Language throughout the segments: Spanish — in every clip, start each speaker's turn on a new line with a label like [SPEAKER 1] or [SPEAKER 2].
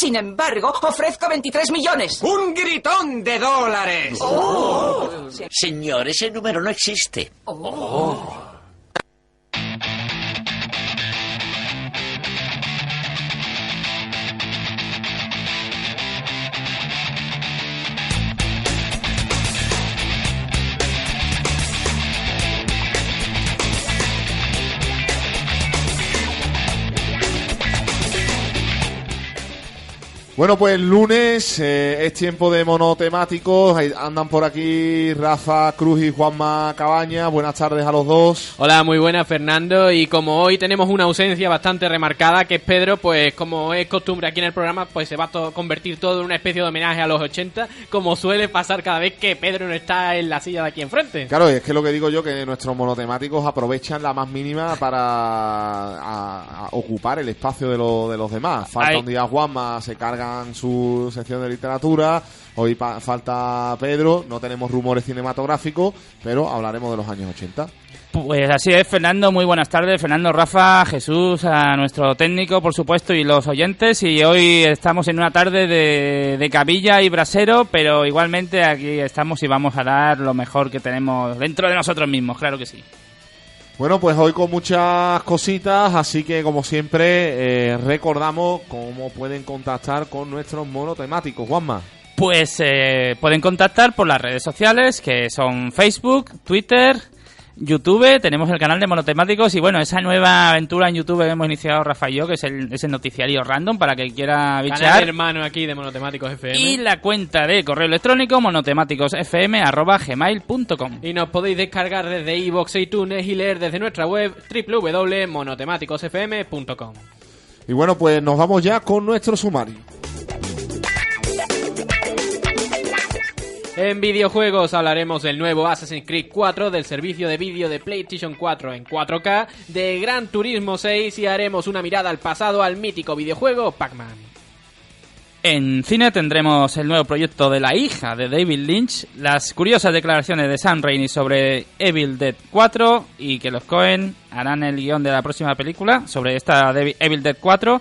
[SPEAKER 1] Sin embargo, ofrezco 23 millones.
[SPEAKER 2] ¡Un gritón de dólares!
[SPEAKER 3] Señor, ese número no existe.
[SPEAKER 4] Bueno, pues lunes eh, es tiempo de monotemáticos. Andan por aquí Rafa Cruz y Juanma Cabaña. Buenas tardes a los dos.
[SPEAKER 5] Hola, muy buena Fernando. Y como hoy tenemos una ausencia bastante remarcada, que es Pedro, pues como es costumbre aquí en el programa, pues se va a to- convertir todo en una especie de homenaje a los 80, como suele pasar cada vez que Pedro no está en la silla de aquí enfrente.
[SPEAKER 4] Claro, es que lo que digo yo, que nuestros monotemáticos aprovechan la más mínima para a- a ocupar el espacio de, lo- de los demás. Falta un día Juanma, se su sección de literatura. Hoy falta Pedro, no tenemos rumores cinematográficos, pero hablaremos de los años 80.
[SPEAKER 6] Pues así es, Fernando, muy buenas tardes. Fernando, Rafa, Jesús, a nuestro técnico, por supuesto, y los oyentes. Y hoy estamos en una tarde de, de cabilla y brasero, pero igualmente aquí estamos y vamos a dar lo mejor que tenemos dentro de nosotros mismos, claro que sí.
[SPEAKER 4] Bueno, pues hoy con muchas cositas, así que como siempre eh, recordamos cómo pueden contactar con nuestros monotemáticos. Juanma.
[SPEAKER 6] Pues eh, pueden contactar por las redes sociales, que son Facebook, Twitter, YouTube, tenemos el canal de Monotemáticos y bueno, esa nueva aventura en YouTube que hemos iniciado Rafa y yo, que es el, ese noticiario random para que quiera
[SPEAKER 5] Canal
[SPEAKER 6] bichear.
[SPEAKER 5] hermano aquí de Monotemáticos FM.
[SPEAKER 6] Y la cuenta de correo electrónico monotemáticosfm.gmail.com
[SPEAKER 5] Y nos podéis descargar desde iVoox e iTunes y leer desde nuestra web www.monotemáticosfm.com.
[SPEAKER 4] Y bueno, pues nos vamos ya con nuestro sumario.
[SPEAKER 5] En videojuegos hablaremos del nuevo Assassin's Creed 4, del servicio de vídeo de PlayStation 4 en 4K, de Gran Turismo 6 y haremos una mirada al pasado al mítico videojuego Pac-Man.
[SPEAKER 6] En cine tendremos el nuevo proyecto de la hija de David Lynch, las curiosas declaraciones de Sam Raimi sobre Evil Dead 4 y que los Cohen harán el guion de la próxima película sobre esta Evil Dead 4,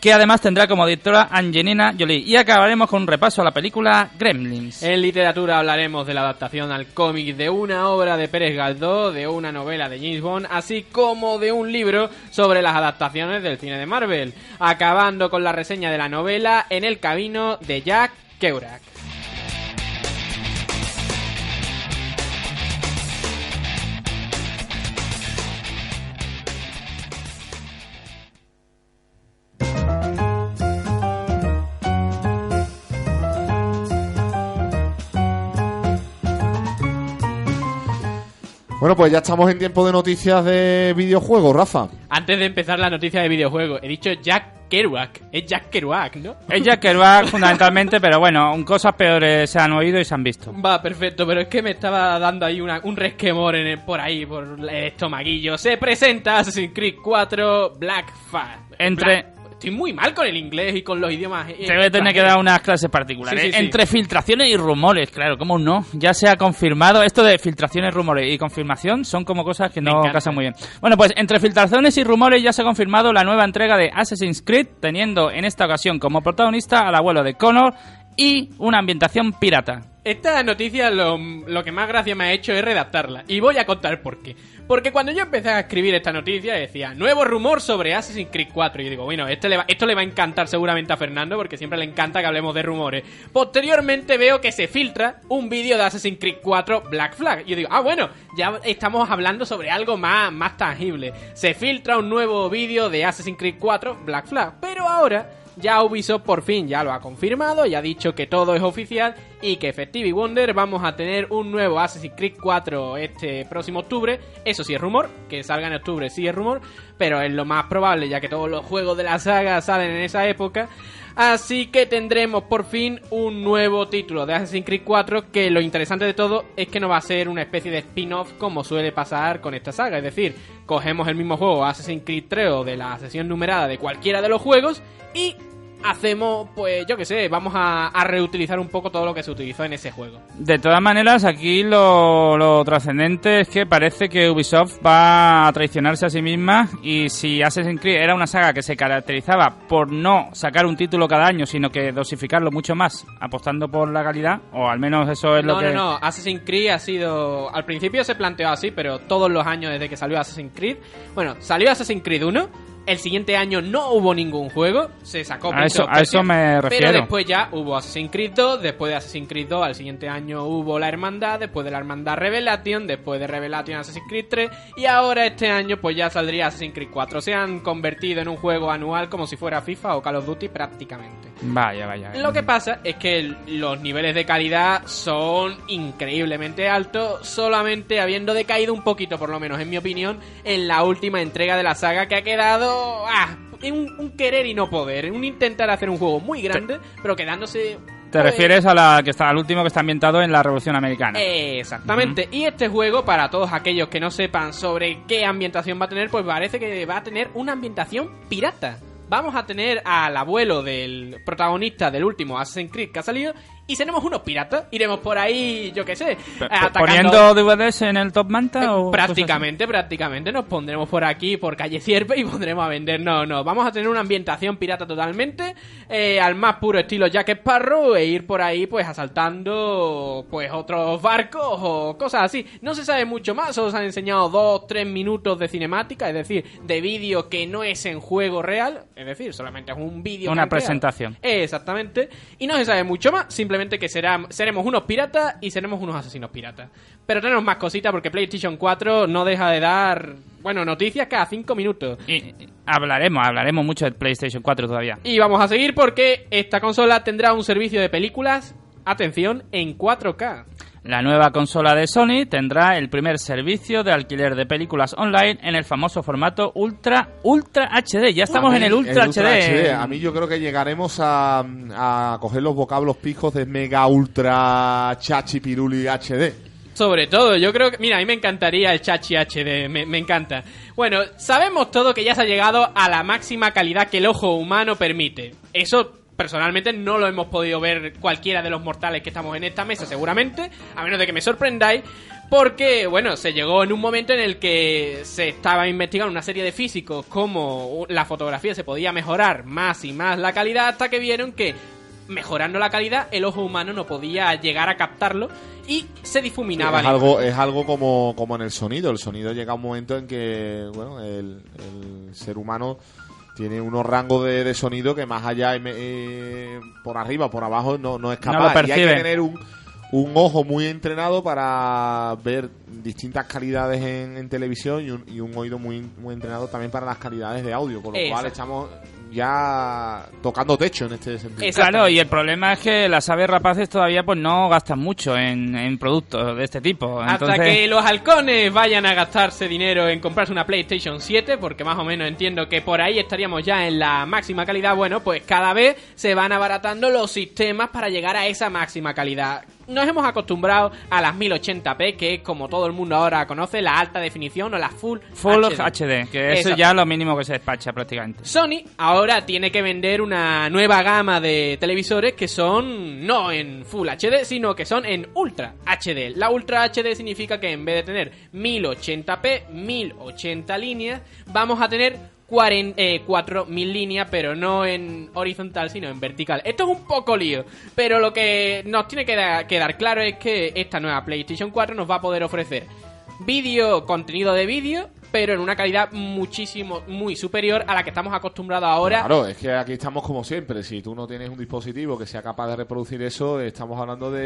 [SPEAKER 6] que además tendrá como directora Angelina Jolie. Y acabaremos con un repaso a la película Gremlins.
[SPEAKER 5] En literatura hablaremos de la adaptación al cómic de una obra de Pérez Galdós, de una novela de James Bond, así como de un libro sobre las adaptaciones del cine de Marvel, acabando con la reseña de la novela En el camino de Jack Kerouac.
[SPEAKER 4] Bueno, pues ya estamos en tiempo de noticias de videojuegos, Rafa.
[SPEAKER 5] Antes de empezar la noticia de videojuegos, he dicho Jack Kerouac. Es Jack Kerouac, ¿no?
[SPEAKER 6] Es Jack Kerouac fundamentalmente, pero bueno, cosas peores se han oído y se han visto.
[SPEAKER 5] Va, perfecto, pero es que me estaba dando ahí una- un resquemor en el- por ahí, por el estomaguillo. Se presenta Assassin's Creed 4 Black Flag.
[SPEAKER 6] Entre-
[SPEAKER 5] Black- Estoy muy mal con el inglés y con los idiomas. eh,
[SPEAKER 6] Te voy a tener que dar unas clases particulares.
[SPEAKER 5] Sí, sí, sí.
[SPEAKER 6] Entre filtraciones y rumores, claro, ¿cómo no? Ya se ha confirmado. Esto de filtraciones, rumores y confirmación son como cosas que no casan muy bien. Bueno, pues entre filtraciones y rumores ya se ha confirmado la nueva entrega de Assassin's Creed, teniendo en esta ocasión como protagonista al abuelo de Connor y una ambientación pirata.
[SPEAKER 5] Esta noticia lo, lo que más gracia me ha hecho es redactarla. Y voy a contar por qué. Porque cuando yo empecé a escribir esta noticia decía, nuevo rumor sobre Assassin's Creed 4. Y yo digo, bueno, este esto le va a encantar seguramente a Fernando porque siempre le encanta que hablemos de rumores. Posteriormente veo que se filtra un vídeo de Assassin's Creed 4 Black Flag. Y yo digo, ah, bueno, ya estamos hablando sobre algo más, más tangible. Se filtra un nuevo vídeo de Assassin's Creed 4 Black Flag. Pero ahora ya Ubisoft por fin ya lo ha confirmado y ha dicho que todo es oficial y que Effective Wonder vamos a tener un nuevo Assassin's Creed 4 este próximo octubre. Eso sí es rumor, que salga en octubre sí es rumor, pero es lo más probable ya que todos los juegos de la saga salen en esa época. Así que tendremos por fin un nuevo título de Assassin's Creed 4 que lo interesante de todo es que no va a ser una especie de spin-off como suele pasar con esta saga. Es decir, cogemos el mismo juego Assassin's Creed 3 o de la sesión numerada de cualquiera de los juegos y hacemos, pues yo qué sé, vamos a, a reutilizar un poco todo lo que se utilizó en ese juego.
[SPEAKER 6] De todas maneras, aquí lo, lo trascendente es que parece que Ubisoft va a traicionarse a sí misma y si Assassin's Creed era una saga que se caracterizaba por no sacar un título cada año, sino que dosificarlo mucho más, apostando por la calidad, o al menos eso es lo
[SPEAKER 5] No,
[SPEAKER 6] que...
[SPEAKER 5] no, no, Assassin's Creed ha sido... Al principio se planteó así, pero todos los años desde que salió Assassin's Creed... Bueno, salió Assassin's Creed 1, el siguiente año no hubo ningún juego, se sacó
[SPEAKER 6] A eso- a eso me refiero.
[SPEAKER 5] Pero después ya hubo Assassin's Creed 2, después de Assassin's Creed 2 al siguiente año hubo la Hermandad, después de la Hermandad Revelation, después de Revelation Assassin's Creed 3 y ahora este año pues ya saldría Assassin's Creed 4. Se han convertido en un juego anual como si fuera FIFA o Call of Duty prácticamente.
[SPEAKER 6] Vaya, vaya.
[SPEAKER 5] Lo que pasa es que los niveles de calidad son increíblemente altos, solamente habiendo decaído un poquito, por lo menos en mi opinión, en la última entrega de la saga que ha quedado ah, un, un querer y no poder, un intentar hacer un juego muy grande, pero quedándose...
[SPEAKER 6] ¿Te
[SPEAKER 5] pues,
[SPEAKER 6] refieres a la que está, al último que está ambientado en la Revolución Americana?
[SPEAKER 5] Exactamente. Y este juego, para todos aquellos que no sepan sobre qué ambientación va a tener, pues parece que va a tener una ambientación pirata. Vamos a tener al abuelo del protagonista del último Assassin's Creed que ha salido y seremos unos piratas. Iremos por ahí, yo qué sé, atacando-
[SPEAKER 6] ¿Poniendo DVDs en el Top Manta?
[SPEAKER 5] eh,
[SPEAKER 6] o
[SPEAKER 5] prácticamente, prácticamente nos pondremos por aquí, por calle Cierpe y pondremos a vender. No, no, vamos a tener una ambientación pirata totalmente, eh, al más puro estilo Jack Sparrow e ir por ahí pues asaltando pues otros barcos o cosas así. No se sabe mucho más, solo se han enseñado dos, tres minutos de cinemática, es decir, de vídeo que no es en juego real, es decir, solamente es un vídeo.
[SPEAKER 6] Una presentación.
[SPEAKER 5] Exactamente. Y no se sabe mucho más, simplemente que será, seremos unos piratas y seremos unos asesinos piratas. Pero tenemos más cositas porque PlayStation 4 no deja de dar, bueno, noticias cada 5 minutos.
[SPEAKER 6] Y, y hablaremos, hablaremos mucho de PlayStation 4 todavía.
[SPEAKER 5] Y vamos a seguir porque esta consola tendrá un servicio de películas, atención, en 4K.
[SPEAKER 6] La nueva consola de Sony tendrá el primer servicio de alquiler de películas online en el famoso formato Ultra Ultra HD. Ya estamos en el Ultra, HD.
[SPEAKER 4] A mí yo creo que llegaremos a, a coger los vocablos pijos de Mega Ultra Chachi Piruli HD.
[SPEAKER 5] Sobre todo, yo creo que... Mira, a mí me encantaría el Chachi HD, me, me encanta. Bueno, sabemos todo que ya se ha llegado a la máxima calidad que el ojo humano permite. Eso personalmente no lo hemos podido ver cualquiera de los mortales que estamos en esta mesa seguramente, a menos de que me sorprendáis. Porque, bueno, se llegó en un momento en el que se estaba investigando una serie de físicos cómo la fotografía se podía mejorar más y más la calidad hasta que vieron que mejorando la calidad el ojo humano no podía llegar a captarlo y se difuminaba
[SPEAKER 4] es algo, es algo como, como en el sonido. El sonido llega a un momento en que bueno, el, el ser humano tiene unos rangos de, de sonido que más allá y me- eh, por arriba, por abajo no, no es
[SPEAKER 6] No lo
[SPEAKER 4] capaz. y hay que tener un, un ojo muy entrenado para ver distintas calidades en, en televisión y un, y un oído muy, muy entrenado también para las calidades de audio. Con lo cual estamos ya tocando techo en este sentido.
[SPEAKER 6] Claro, y el problema es que las aves rapaces todavía pues no gastan mucho en, en productos de este tipo.
[SPEAKER 5] Hasta que los halcones vayan a gastarse dinero en comprarse una PlayStation 7, porque más o menos entiendo que por ahí estaríamos ya en la máxima calidad, bueno, pues cada vez se van abaratando los sistemas para llegar a esa máxima calidad. Nos hemos acostumbrado a las 1080p, que es como todo el mundo ahora conoce, la alta definición o la Full,
[SPEAKER 6] Full
[SPEAKER 5] HD.
[SPEAKER 6] HD, que eso
[SPEAKER 5] Exacto.
[SPEAKER 6] ya es lo mínimo que se despacha prácticamente.
[SPEAKER 5] Sony ahora tiene que vender una nueva gama de televisores que son no en Full HD, sino que son en Ultra HD. La Ultra HD significa que en vez de tener 1080p, 1080 líneas, vamos a tener 40, 4000 líneas, pero no en horizontal, sino en vertical. Esto es un poco lío, pero lo que nos tiene que da- quedar claro es que esta nueva PlayStation 4 nos va a poder ofrecer vídeo, contenido de vídeo, pero en una calidad muchísimo, muy superior a la que estamos acostumbrados ahora.
[SPEAKER 4] Claro, es que aquí estamos como siempre. Si tú no tienes un dispositivo que sea capaz de reproducir eso, estamos hablando de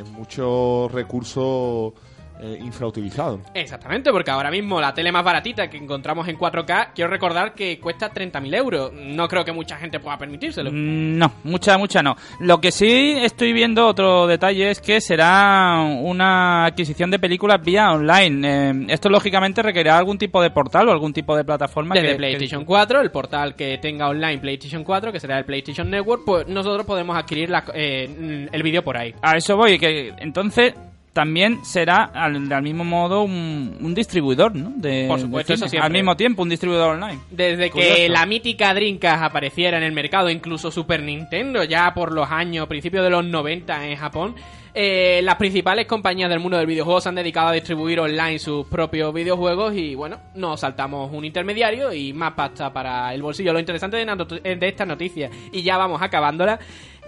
[SPEAKER 4] eh, muchos recursos eh, infrautilizados.
[SPEAKER 5] Exactamente, porque ahora mismo la tele más baratita que encontramos en 4K, quiero recordar que cuesta 30.000 euros. No creo que mucha gente pueda permitírselo.
[SPEAKER 6] Mm, No, mucha, mucha no. Lo que sí estoy viendo otro detalle es que será una adquisición de películas vía online. Eh, esto lógicamente requerirá algún tipo de portal o algún tipo de plataforma.
[SPEAKER 5] Desde
[SPEAKER 6] que-
[SPEAKER 5] PlayStation 4, el portal que tenga online PlayStation 4, que será el PlayStation Network, pues nosotros podemos adquirir la- eh, el vídeo por ahí.
[SPEAKER 6] A eso voy, que entonces también será al, al mismo modo un, un distribuidor, ¿no? De,
[SPEAKER 5] Por supuesto,
[SPEAKER 6] de
[SPEAKER 5] eso
[SPEAKER 6] cine.
[SPEAKER 5] siempre.
[SPEAKER 6] Al mismo tiempo, un distribuidor online.
[SPEAKER 5] Desde que la mítica Dreamcast apareciera en el mercado, incluso Super Nintendo, ya por los años, principios de los 90 en Japón, eh, las principales compañías del mundo del videojuego se han dedicado a distribuir online sus propios videojuegos y bueno, nos saltamos un intermediario y más pasta para el bolsillo. Lo interesante de, de esta noticia, y ya vamos acabándola,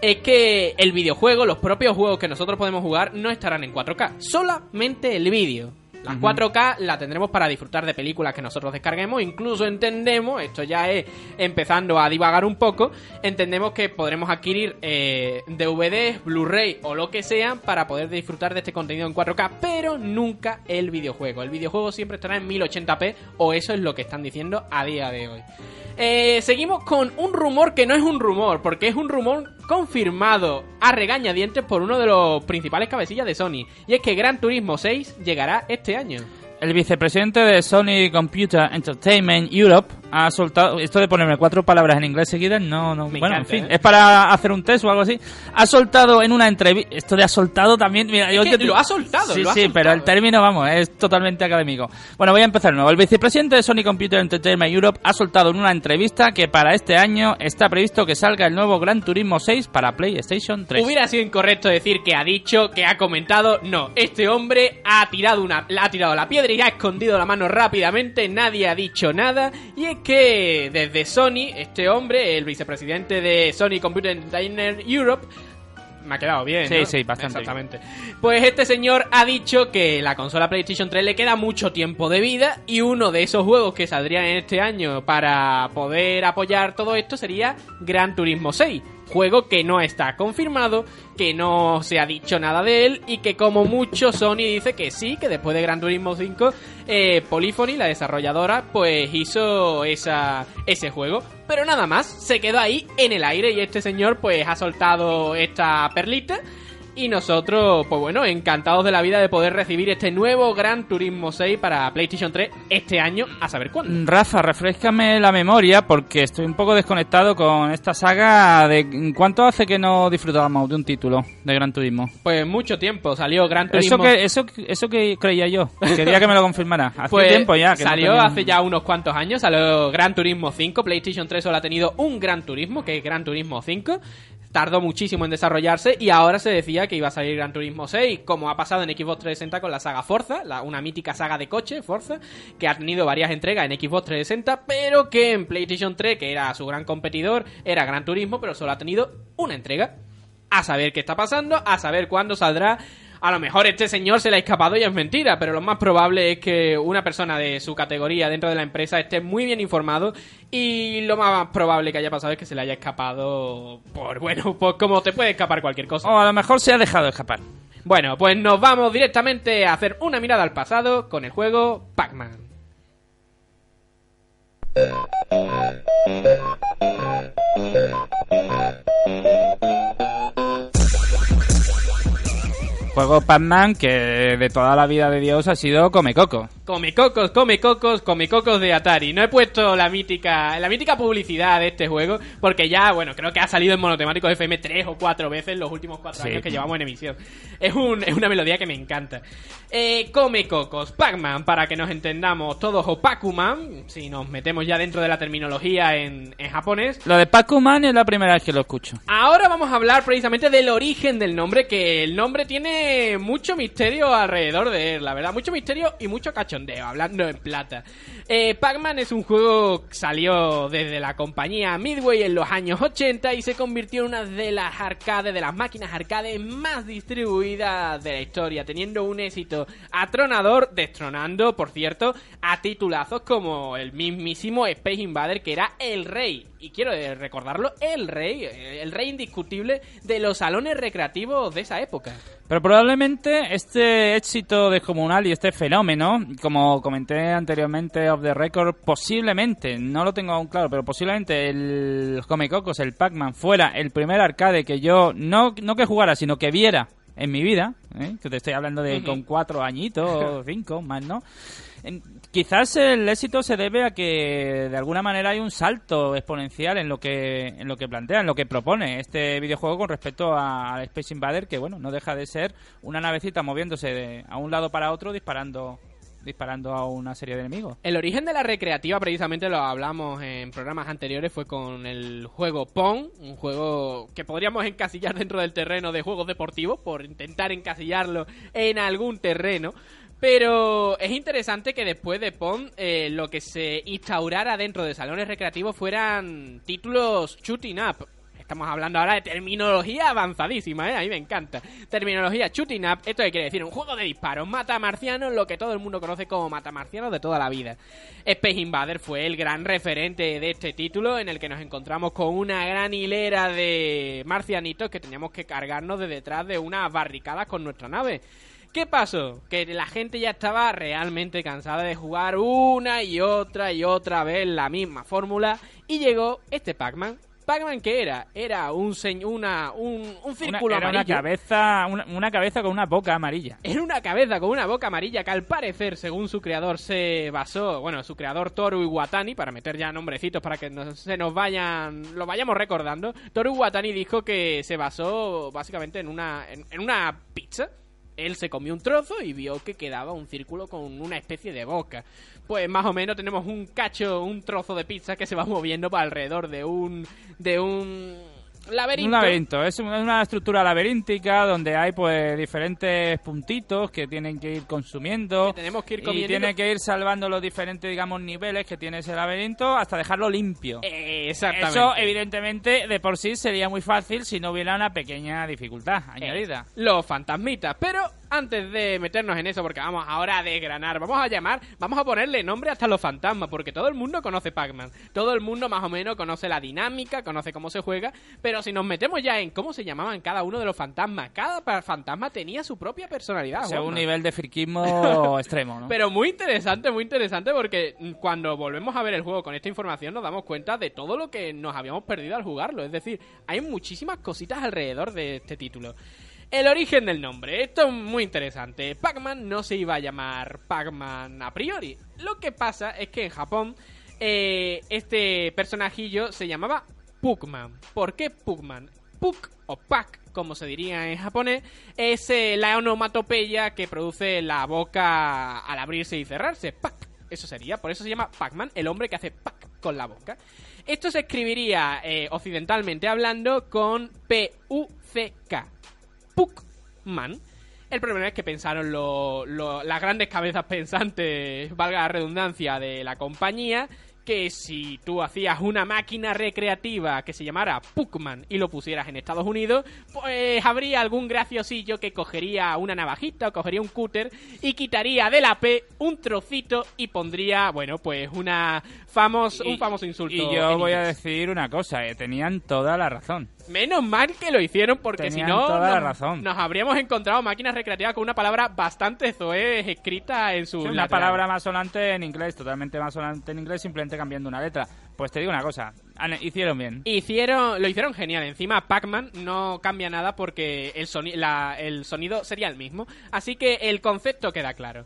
[SPEAKER 5] es que el videojuego, los propios juegos que nosotros podemos jugar, no estarán en 4K, solamente el vídeo. La 4K la tendremos para disfrutar de películas que nosotros descarguemos. Incluso entendemos, esto ya es empezando a divagar un poco, entendemos que podremos adquirir eh, DVDs, Blu-ray o lo que sea para poder disfrutar de este contenido en 4K, pero nunca el videojuego. El videojuego siempre estará en 1080p o eso es lo que están diciendo a día de hoy. Eh, seguimos con un rumor que no es un rumor, porque es un rumor confirmado a regañadientes por uno de los principales cabecillas de Sony. Y es que Gran Turismo 6 llegará este año.
[SPEAKER 6] El vicepresidente de Sony Computer Entertainment Europe ha soltado. Esto de ponerme cuatro palabras en inglés seguidas, no, no.
[SPEAKER 5] Me
[SPEAKER 6] bueno,
[SPEAKER 5] encanta,
[SPEAKER 6] en fin,
[SPEAKER 5] ¿eh?
[SPEAKER 6] es para hacer un test o algo así. Ha soltado en una entrevista. Esto de ha soltado también. Mira, yo
[SPEAKER 5] que
[SPEAKER 6] te-
[SPEAKER 5] lo ha soltado,
[SPEAKER 6] Sí,
[SPEAKER 5] lo ha
[SPEAKER 6] sí,
[SPEAKER 5] soltado.
[SPEAKER 6] pero el término, vamos, es totalmente académico. Bueno, voy a empezar de nuevo. El vicepresidente de Sony Computer Entertainment Europe ha soltado en una entrevista que para este año está previsto que salga el nuevo Gran Turismo 6 para PlayStation 3.
[SPEAKER 5] Hubiera sido incorrecto decir que ha dicho, que ha comentado. No, este hombre ha tirado una, ha tirado la piedra y ha escondido la mano rápidamente. Nadie ha dicho nada. Y es que desde Sony, este hombre, el vicepresidente de Sony Computer Entertainment Europe, me ha quedado bien.
[SPEAKER 6] Sí,
[SPEAKER 5] ¿no?
[SPEAKER 6] sí, bastante
[SPEAKER 5] Exactamente. Pues este señor ha dicho que la consola PlayStation 3 le queda mucho tiempo de vida y uno de esos juegos que saldrían en este año para poder apoyar todo esto sería Gran Turismo 6. Juego que no está confirmado, que no se ha dicho nada de él y que como mucho Sony dice que sí, que después de Gran Turismo 5, eh, Polyphony, la desarrolladora, pues hizo esa, ese juego. Pero nada más, se quedó ahí en el aire y este señor pues ha soltado esta perlita. Y nosotros, pues bueno, encantados de la vida de poder recibir este nuevo Gran Turismo 6 para PlayStation 3 este año, a saber cuándo.
[SPEAKER 6] Rafa, refrescame la memoria porque estoy un poco desconectado con esta saga de cuánto hace que no disfrutábamos de un título de Gran Turismo.
[SPEAKER 5] Pues mucho tiempo salió Gran
[SPEAKER 6] Eso
[SPEAKER 5] Turismo.
[SPEAKER 6] que, eso, eso que creía yo. Quería que me lo confirmara. Hace
[SPEAKER 5] Pues
[SPEAKER 6] tiempo ya. que no
[SPEAKER 5] salió
[SPEAKER 6] tenía-
[SPEAKER 5] hace ya unos cuantos años, salió Gran Turismo 5, PlayStation 3 solo ha tenido un Gran Turismo, que es Gran Turismo 5. Tardó muchísimo en desarrollarse y ahora se decía que iba a salir Gran Turismo 6, como ha pasado en Xbox 360 con la saga Forza, una mítica saga de coche, Forza, que ha tenido varias entregas en Xbox 360, pero que en PlayStation 3, que era su gran competidor, era Gran Turismo, pero solo ha tenido una entrega. A saber qué está pasando, a saber cuándo saldrá. A lo mejor este señor se le ha escapado y es mentira, pero lo más probable es que una persona de su categoría dentro de la empresa esté muy bien informado y lo más probable que haya pasado es que se le haya escapado por, bueno, pues como te puede escapar cualquier cosa.
[SPEAKER 6] O a lo mejor se ha dejado escapar.
[SPEAKER 5] Bueno, pues nos vamos directamente a hacer una mirada al pasado con el juego Pac-Man.
[SPEAKER 6] Juego Pac-Man que de toda la vida de Dios ha sido Come Coco.
[SPEAKER 5] Come cocos, come cocos, come cocos de Atari. No he puesto la mítica, la mítica publicidad de este juego porque ya, bueno, creo que ha salido en monotemáticos FM tres o cuatro veces en los últimos cuatro
[SPEAKER 6] Sí.
[SPEAKER 5] años que llevamos en emisión. Es, un, es una melodía que me encanta. Eh, come cocos, Pac-Man, para que nos entendamos todos, o Pac-Man, si nos metemos ya dentro de la terminología en, en japonés.
[SPEAKER 6] Lo de Pac-Man es la primera vez que lo escucho.
[SPEAKER 5] Ahora vamos a hablar precisamente del origen del nombre, que el nombre tiene mucho misterio alrededor de él, la verdad, mucho misterio y mucho cachondeo, hablando en plata. Eh, Pac-Man es un juego que salió desde la compañía Midway en los años 80 y se convirtió en una de las arcades, de las máquinas arcade más distribuidas de la historia, teniendo un éxito atronador, destronando, por cierto, a titulazos como el mismísimo Space Invader, que era el rey y quiero eh, recordarlo, el rey, eh, el rey indiscutible de los salones recreativos de esa época.
[SPEAKER 6] Pero probablemente este éxito descomunal y este fenómeno, como comenté anteriormente off the record, posiblemente, no lo tengo aún claro, pero posiblemente el Come Cocos, el Pac-Man, fuera el primer arcade que yo, no, no que jugara, sino que viera en mi vida, ¿eh? que te estoy hablando de con cuatro añitos cinco más, ¿no? Quizás el éxito se debe a que de alguna manera hay un salto exponencial en lo que en lo que plantea, en lo que propone este videojuego con respecto a- Space Invader, que bueno, no deja de ser una navecita moviéndose de a un lado para otro disparando disparando a una serie de enemigos.
[SPEAKER 5] El origen de la recreativa, precisamente lo hablamos en programas anteriores, fue con el juego Pong, un juego que podríamos encasillar dentro del terreno de juegos deportivos, por intentar encasillarlo en algún terreno. Pero es interesante que después de Pong eh, lo que se instaurara dentro de salones recreativos fueran títulos shooting up. Estamos hablando ahora de terminología avanzadísima, ¿eh? A mí me encanta. Terminología shooting up, ¿esto qué quiere decir? Un juego de disparos, mata marcianos, lo que todo el mundo conoce como mata marcianos de toda la vida. Space Invader fue el gran referente de este título en el que nos encontramos con una gran hilera de marcianitos que teníamos que cargarnos de detrás de unas barricadas con nuestra nave. ¿Qué pasó? Que la gente ya estaba realmente cansada de jugar una y otra y otra vez la misma fórmula y llegó este Pac-Man. ¿Pac-Man qué era? Era un, una, un, un
[SPEAKER 6] Una,
[SPEAKER 5] círculo
[SPEAKER 6] era una
[SPEAKER 5] amarillo.
[SPEAKER 6] cabeza una, una cabeza con una boca amarilla.
[SPEAKER 5] Era una cabeza con una boca amarilla que al parecer, según su creador, se basó, bueno, su creador Toru Iwatani, para meter ya nombrecitos para que no se nos vayan, lo vayamos recordando, Toru Iwatani dijo que se basó básicamente en una, en, en una pizza. Él se comió un trozo y vio que quedaba un círculo con una especie de boca. Pues más o menos tenemos un cacho, un trozo de pizza que se va moviendo para alrededor de un, de un laberinto.
[SPEAKER 6] Un laberinto, es una, estructura laberíntica donde hay pues diferentes puntitos que tienen que ir consumiendo
[SPEAKER 5] Que tenemos que ir
[SPEAKER 6] y
[SPEAKER 5] comiendo.
[SPEAKER 6] tiene que ir salvando los diferentes digamos niveles que tiene ese laberinto hasta dejarlo limpio.
[SPEAKER 5] Eh, exactamente.
[SPEAKER 6] Eso evidentemente de por sí sería muy fácil si no hubiera una pequeña dificultad añadida.
[SPEAKER 5] Eh, los fantasmitas. Pero antes de meternos en eso, porque vamos ahora a desgranar, vamos a llamar, vamos a ponerle nombre hasta los fantasmas, porque todo el mundo conoce Pac-Man. Todo el mundo más o menos conoce la dinámica, conoce cómo se juega. Pero si nos metemos ya en cómo se llamaban cada uno de los fantasmas, cada fantasma tenía su propia personalidad.
[SPEAKER 6] O sea, un nivel de friquismo extremo, ¿no?
[SPEAKER 5] Pero muy interesante, muy interesante porque cuando volvemos a ver el juego con esta información nos damos cuenta de todo lo que nos habíamos perdido al jugarlo. Es decir, hay muchísimas cositas alrededor de este título. El origen del nombre, esto es muy interesante. Pac-Man no se iba a llamar Pac-Man a priori. Lo que pasa es que en Japón eh, este personajillo se llamaba Pugman. ¿Por qué Pugman? Puk o Pak, como se diría en japonés, es eh, la onomatopeya que produce la boca al abrirse y cerrarse. Pak. Eso sería, por eso se llama Pac-Man, el hombre que hace Pak con la boca. Esto se escribiría eh, occidentalmente hablando con P-U-C-K. Pukman. El problema es que pensaron lo- lo- las grandes cabezas pensantes, valga la redundancia, de la compañía, que si tú hacías una máquina recreativa que se llamara Pukman y lo pusieras en Estados Unidos, pues habría algún graciosillo que cogería una navajita o cogería un cúter y quitaría de la P un trocito y pondría, bueno, pues una famos, un famoso insulto.
[SPEAKER 6] Y yo voy a decir una cosa, eh, tenían toda la razón.
[SPEAKER 5] Menos mal que lo hicieron porque si no nos, habríamos encontrado máquinas recreativas con una palabra bastante zoe escrita en su
[SPEAKER 6] Sí, una palabra más sonante en inglés, totalmente más sonante en inglés, simplemente cambiando una letra. Pues te digo una cosa, hicieron bien.
[SPEAKER 5] Hicieron, lo hicieron genial. Encima, Pac-Man no cambia nada porque el, soni- la- el sonido sería el mismo. Así que el concepto queda claro.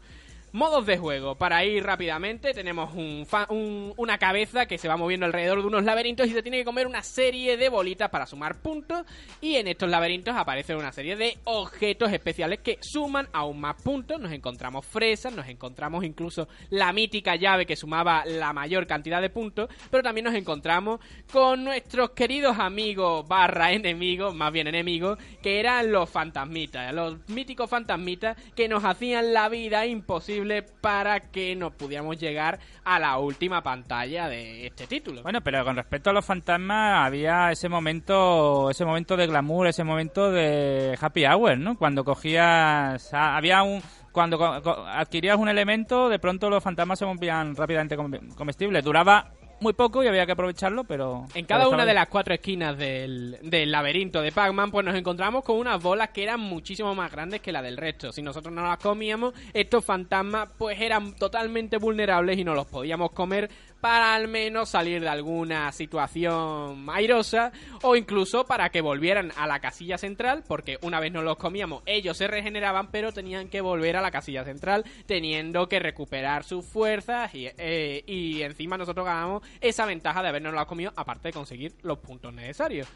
[SPEAKER 5] Modos de juego. Para ir rápidamente, tenemos una cabeza que se va moviendo alrededor de unos laberintos y se tiene que comer una serie de bolitas para sumar puntos. Y en estos laberintos aparecen una serie de objetos especiales que suman aún más puntos. Nos encontramos fresas, nos encontramos incluso la mítica llave que sumaba la mayor cantidad de puntos. Pero también nos encontramos con nuestros queridos amigos barra enemigos, más bien enemigos, que eran los fantasmitas, los míticos fantasmitas que nos hacían la vida imposible para que nos pudiéramos llegar a la última pantalla de este título.
[SPEAKER 6] Bueno, pero con respecto a los fantasmas había ese momento, ese momento de glamour, ese momento de happy hour, ¿no? Cuando cogías, ah, había un, cuando adquirías un elemento, de pronto los fantasmas se volvían rápidamente com- comestibles. Duraba muy poco y había que aprovecharlo, pero
[SPEAKER 5] En cada una de las cuatro esquinas del, del laberinto de Pac-Man, pues nos encontramos con unas bolas que eran muchísimo más grandes que la del resto. Si nosotros no las comíamos, estos fantasmas pues eran totalmente vulnerables y no los podíamos comer para al menos salir de alguna situación airosa o incluso para que volvieran a la casilla central, porque una vez no los comíamos, ellos se regeneraban, pero tenían que volver a la casilla central, teniendo que recuperar sus fuerzas y, eh, y encima nosotros ganamos esa ventaja de habernos los comido, aparte de conseguir los puntos necesarios.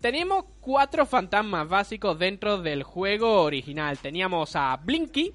[SPEAKER 5] Teníamos cuatro fantasmas básicos dentro del juego original. Teníamos a Blinky,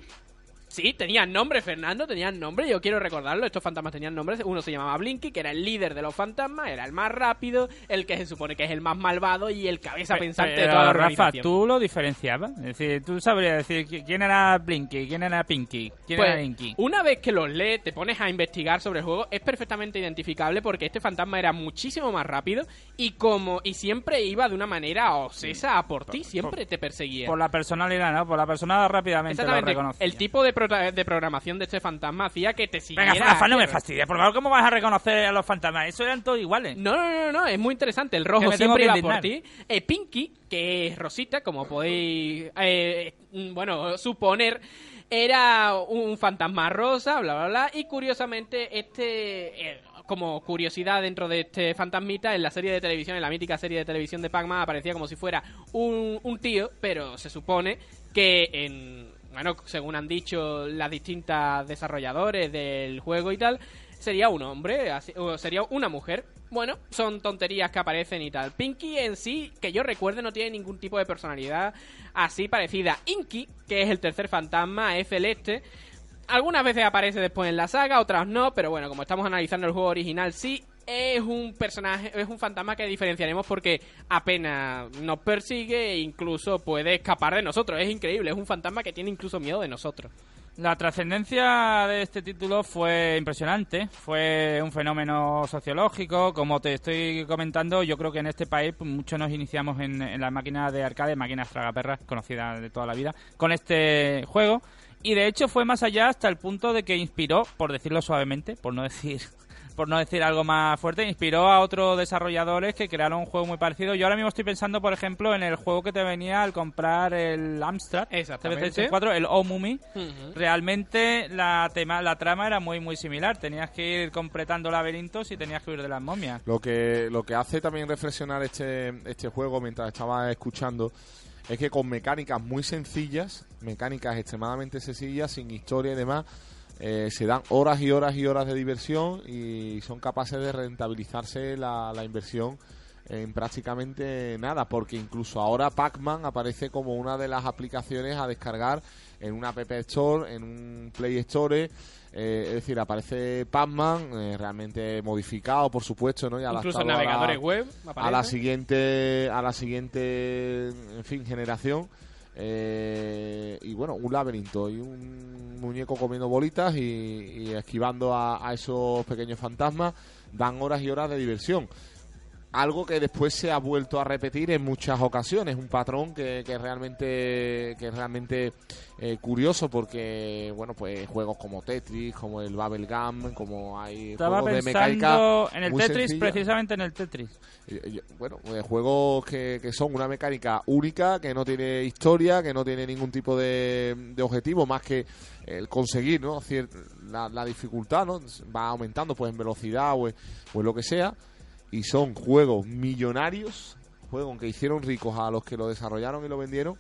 [SPEAKER 5] Sí, tenían nombre, Fernando, tenían nombre, yo quiero recordarlo, estos fantasmas tenían nombres, uno se llamaba Blinky, que era el líder de los fantasmas, era el más rápido, el que se supone que es el más malvado y el cabeza pensante de
[SPEAKER 6] Pero,
[SPEAKER 5] toda la
[SPEAKER 6] Rafa. ¿tú lo diferenciabas? Es decir, tú sabrías decir qui- quién era Blinky, quién era Pinky, quién
[SPEAKER 5] Pues,
[SPEAKER 6] era Inky.
[SPEAKER 5] una vez que los lees, te pones a investigar sobre el juego, es perfectamente identificable porque este fantasma era muchísimo más rápido y como y siempre iba de una manera obsesa a por ti, siempre te perseguía.
[SPEAKER 6] Por la personalidad, ¿no? Por la personalidad rápidamente lo reconocía.
[SPEAKER 5] El tipo de, de programación de este fantasma hacía que te siguiera.
[SPEAKER 6] Venga, Rafa, no me fastidies, por favor, ¿cómo vas a reconocer a los fantasmas? Eso eran todos iguales.
[SPEAKER 5] No, no, no, no, es muy interesante. El rojo siempre iba por ti. Eh, Pinky, que es Rosita, como podéis, eh, bueno, suponer, era un fantasma rosa, bla, bla, bla. Y curiosamente, este, eh, como curiosidad dentro de este fantasmita, en la serie de televisión, en la mítica serie de televisión de Pac-Man, aparecía como si fuera un, un tío, pero se supone que en, bueno, según han dicho las distintas desarrolladores del juego y tal, sería un hombre, así- o sería una mujer. Bueno, son tonterías que aparecen y tal. Pinky en sí, que yo recuerde, no tiene ningún tipo de personalidad así parecida. Inky, que es el tercer fantasma, es celeste. Algunas veces aparece después en la saga, otras no, pero bueno, como estamos analizando el juego original, sí es un personaje, es un fantasma que diferenciaremos porque apenas nos persigue e incluso puede escapar de nosotros. Es increíble, es un fantasma que tiene incluso miedo de nosotros.
[SPEAKER 6] La trascendencia de este título fue impresionante, fue un fenómeno sociológico, como te estoy comentando, yo creo que en este país pues, muchos nos iniciamos en, en las máquinas de arcade, máquinas tragaperras, conocidas de toda la vida, con este juego, y de hecho fue más allá hasta el punto de que inspiró, por decirlo suavemente, por no decir por no decir algo más fuerte, inspiró a otros desarrolladores que crearon un juego muy parecido. Yo ahora mismo estoy pensando, por ejemplo, en el juego que te venía al comprar el Amstrad,
[SPEAKER 5] Exactamente.
[SPEAKER 6] TVC 4, el O-Mumi,
[SPEAKER 5] Ujú.
[SPEAKER 6] realmente la tema la trama era muy muy similar tenías que ir completando laberintos y tenías que huir de las momias
[SPEAKER 4] Lo que, lo que hace también reflexionar este, este juego mientras estaba escuchando es que con mecánicas muy sencillas, mecánicas extremadamente sencillas, sin historia y demás, eh, se dan horas y horas y horas de diversión y son capaces de rentabilizarse la, la inversión en prácticamente nada, porque incluso ahora Pac-Man aparece como una de las aplicaciones a descargar en una App Store, en un Play Store. eh, es decir, aparece Pac-Man eh, realmente modificado, por supuesto, ¿no? Y
[SPEAKER 5] Incluso en
[SPEAKER 4] adaptado a la-
[SPEAKER 5] navegadores web.
[SPEAKER 4] a la siguiente a la siguiente en fin generación eh, y bueno un laberinto y un muñeco comiendo bolitas y, esquivando a esos pequeños fantasmas dan horas y horas de diversión algo que después se ha vuelto a repetir en muchas ocasiones, un patrón que, que realmente que es realmente eh, curioso porque bueno pues juegos como Tetris, como el Bubblegum, como hay
[SPEAKER 6] estaba
[SPEAKER 4] juegos de mecánica
[SPEAKER 6] pensando en el Tetris
[SPEAKER 4] sencilla.
[SPEAKER 6] precisamente en el Tetris
[SPEAKER 4] Y- y- Bueno, eh, juegos que, que son una mecánica única, que no tiene historia, que no tiene ningún tipo de, de objetivo más que el conseguir, ¿no? Cier- la, la dificultad, ¿no? Va aumentando, pues en velocidad o en, o en lo que sea. Y son juegos millonarios, juegos que hicieron ricos a los que lo desarrollaron y lo vendieron,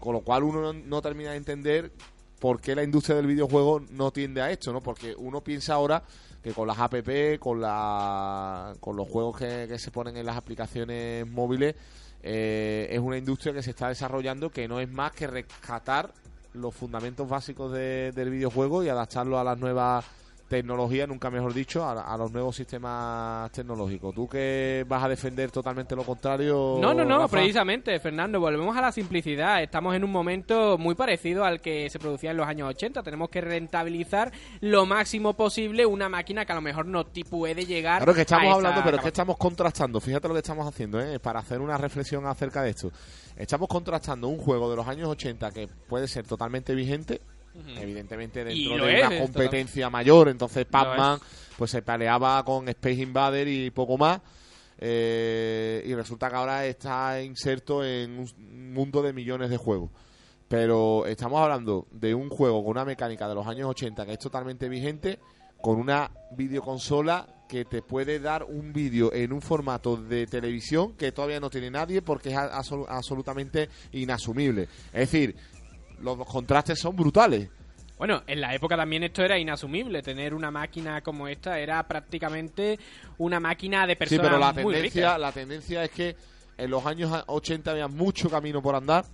[SPEAKER 4] con lo cual uno no, no termina de entender por qué la industria del videojuego no tiende a esto, ¿no? Porque uno piensa ahora que con las app, con la, con los juegos que, que se ponen en las aplicaciones móviles, eh, es una industria que se está desarrollando que no es más que rescatar los fundamentos básicos de- del videojuego y adaptarlo a las nuevas tecnologías, nunca mejor dicho, a, a los nuevos sistemas tecnológicos. ¿Tú que vas a defender totalmente lo contrario?
[SPEAKER 5] No, no, no,
[SPEAKER 4] Rafa?
[SPEAKER 5] precisamente, Fernando, volvemos a la simplicidad. Estamos en un momento muy parecido al que se producía en los años 80. Tenemos que rentabilizar lo máximo posible una máquina que a lo mejor no ti- puede llegar
[SPEAKER 4] Claro que estamos
[SPEAKER 5] a
[SPEAKER 4] hablando, pero es que estamos contrastando. Fíjate lo que estamos haciendo, ¿eh? para hacer una reflexión acerca de esto. Estamos contrastando un juego de los años 80 que puede ser totalmente vigente, evidentemente dentro de una competencia mayor. Entonces, Pac-Man pues se peleaba con Space Invader y poco más. eh, y resulta que ahora está inserto en un mundo de millones de juegos. Pero estamos hablando de un juego con una mecánica de los años 80 que es totalmente vigente, con una videoconsola que te puede dar un vídeo en un formato de televisión que todavía no tiene nadie porque es absolutamente inasumible. Es decir, los contrastes son brutales.
[SPEAKER 5] Bueno, en la época también esto era inasumible. Tener una máquina como esta era prácticamente una máquina de
[SPEAKER 4] Sí,
[SPEAKER 5] personas
[SPEAKER 4] pero la
[SPEAKER 5] muy
[SPEAKER 4] tendencia,
[SPEAKER 5] ricas.
[SPEAKER 4] la tendencia es que en los años 80 había mucho camino por andar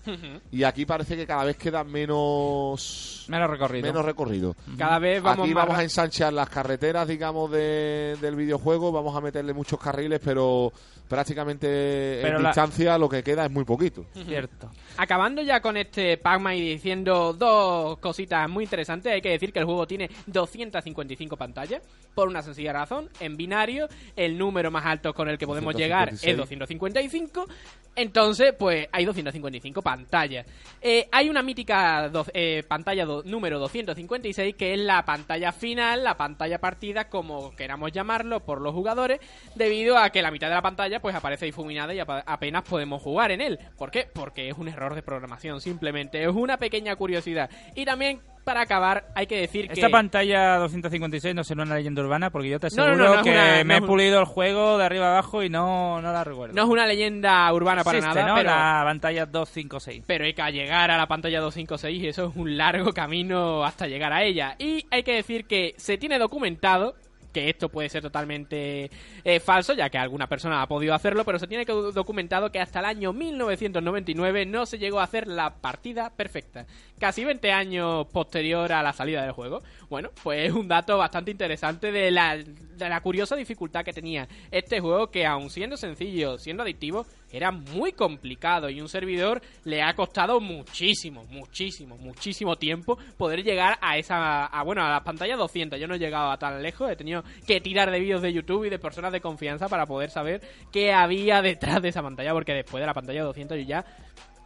[SPEAKER 4] y aquí parece que cada vez queda menos
[SPEAKER 6] Menos recorrido.
[SPEAKER 4] menos recorrido.
[SPEAKER 5] Cada vez vamos
[SPEAKER 4] Aquí
[SPEAKER 5] más
[SPEAKER 4] vamos a ensanchar las carreteras, digamos, de- del videojuego, vamos a meterle muchos carriles, pero prácticamente
[SPEAKER 6] Pero
[SPEAKER 4] en
[SPEAKER 6] la-
[SPEAKER 4] distancia lo que queda es muy poquito.
[SPEAKER 6] Cierto.
[SPEAKER 5] Acabando ya con este Pac-Man y diciendo dos cositas muy interesantes, hay que decir que el juego tiene 255 pantallas, por una sencilla razón, en binario, el número más alto con el que podemos llegar es 255, entonces pues hay 255 pantallas. Eh, hay una mítica do- eh, pantalla do- número 256 que es la pantalla final, la pantalla partida, como queramos llamarlo, por los jugadores, debido a que la mitad de la pantalla pues aparece difuminada y apenas podemos jugar en él. ¿Por qué? Porque es un error de programación, simplemente. Es una pequeña curiosidad. Y también, para acabar, hay que decir que...
[SPEAKER 6] Esta pantalla 256 no será una leyenda urbana porque yo te
[SPEAKER 5] no,
[SPEAKER 6] aseguro
[SPEAKER 5] no,
[SPEAKER 6] que
[SPEAKER 5] una-
[SPEAKER 6] me he
[SPEAKER 5] un-
[SPEAKER 6] pulido el juego de arriba abajo y no, no la recuerdo.
[SPEAKER 5] No es una leyenda urbana para
[SPEAKER 6] Existe,
[SPEAKER 5] nada,
[SPEAKER 6] ¿no?
[SPEAKER 5] pero...
[SPEAKER 6] La pantalla 256.
[SPEAKER 5] pero hay que llegar a la pantalla 256 y eso es un largo camino hasta llegar a ella. Y hay que decir que se tiene documentado que esto puede ser totalmente eh, falso, ya que alguna persona ha podido hacerlo, pero se tiene que documentado que hasta el año 1999 no se llegó a hacer la partida perfecta. Casi 20 años posterior a la salida del juego. Bueno, pues es un dato bastante interesante de la, de la curiosa dificultad que tenía este juego, que aun siendo sencillo, siendo adictivo, era muy complicado y un servidor le ha costado muchísimo, muchísimo, muchísimo tiempo poder llegar a esa, a, bueno, a la pantalla 200. Yo no he llegado a tan lejos, he tenido que tirar de vídeos de YouTube y de personas de confianza para poder saber qué había detrás de esa pantalla, porque después de la pantalla 200 yo ya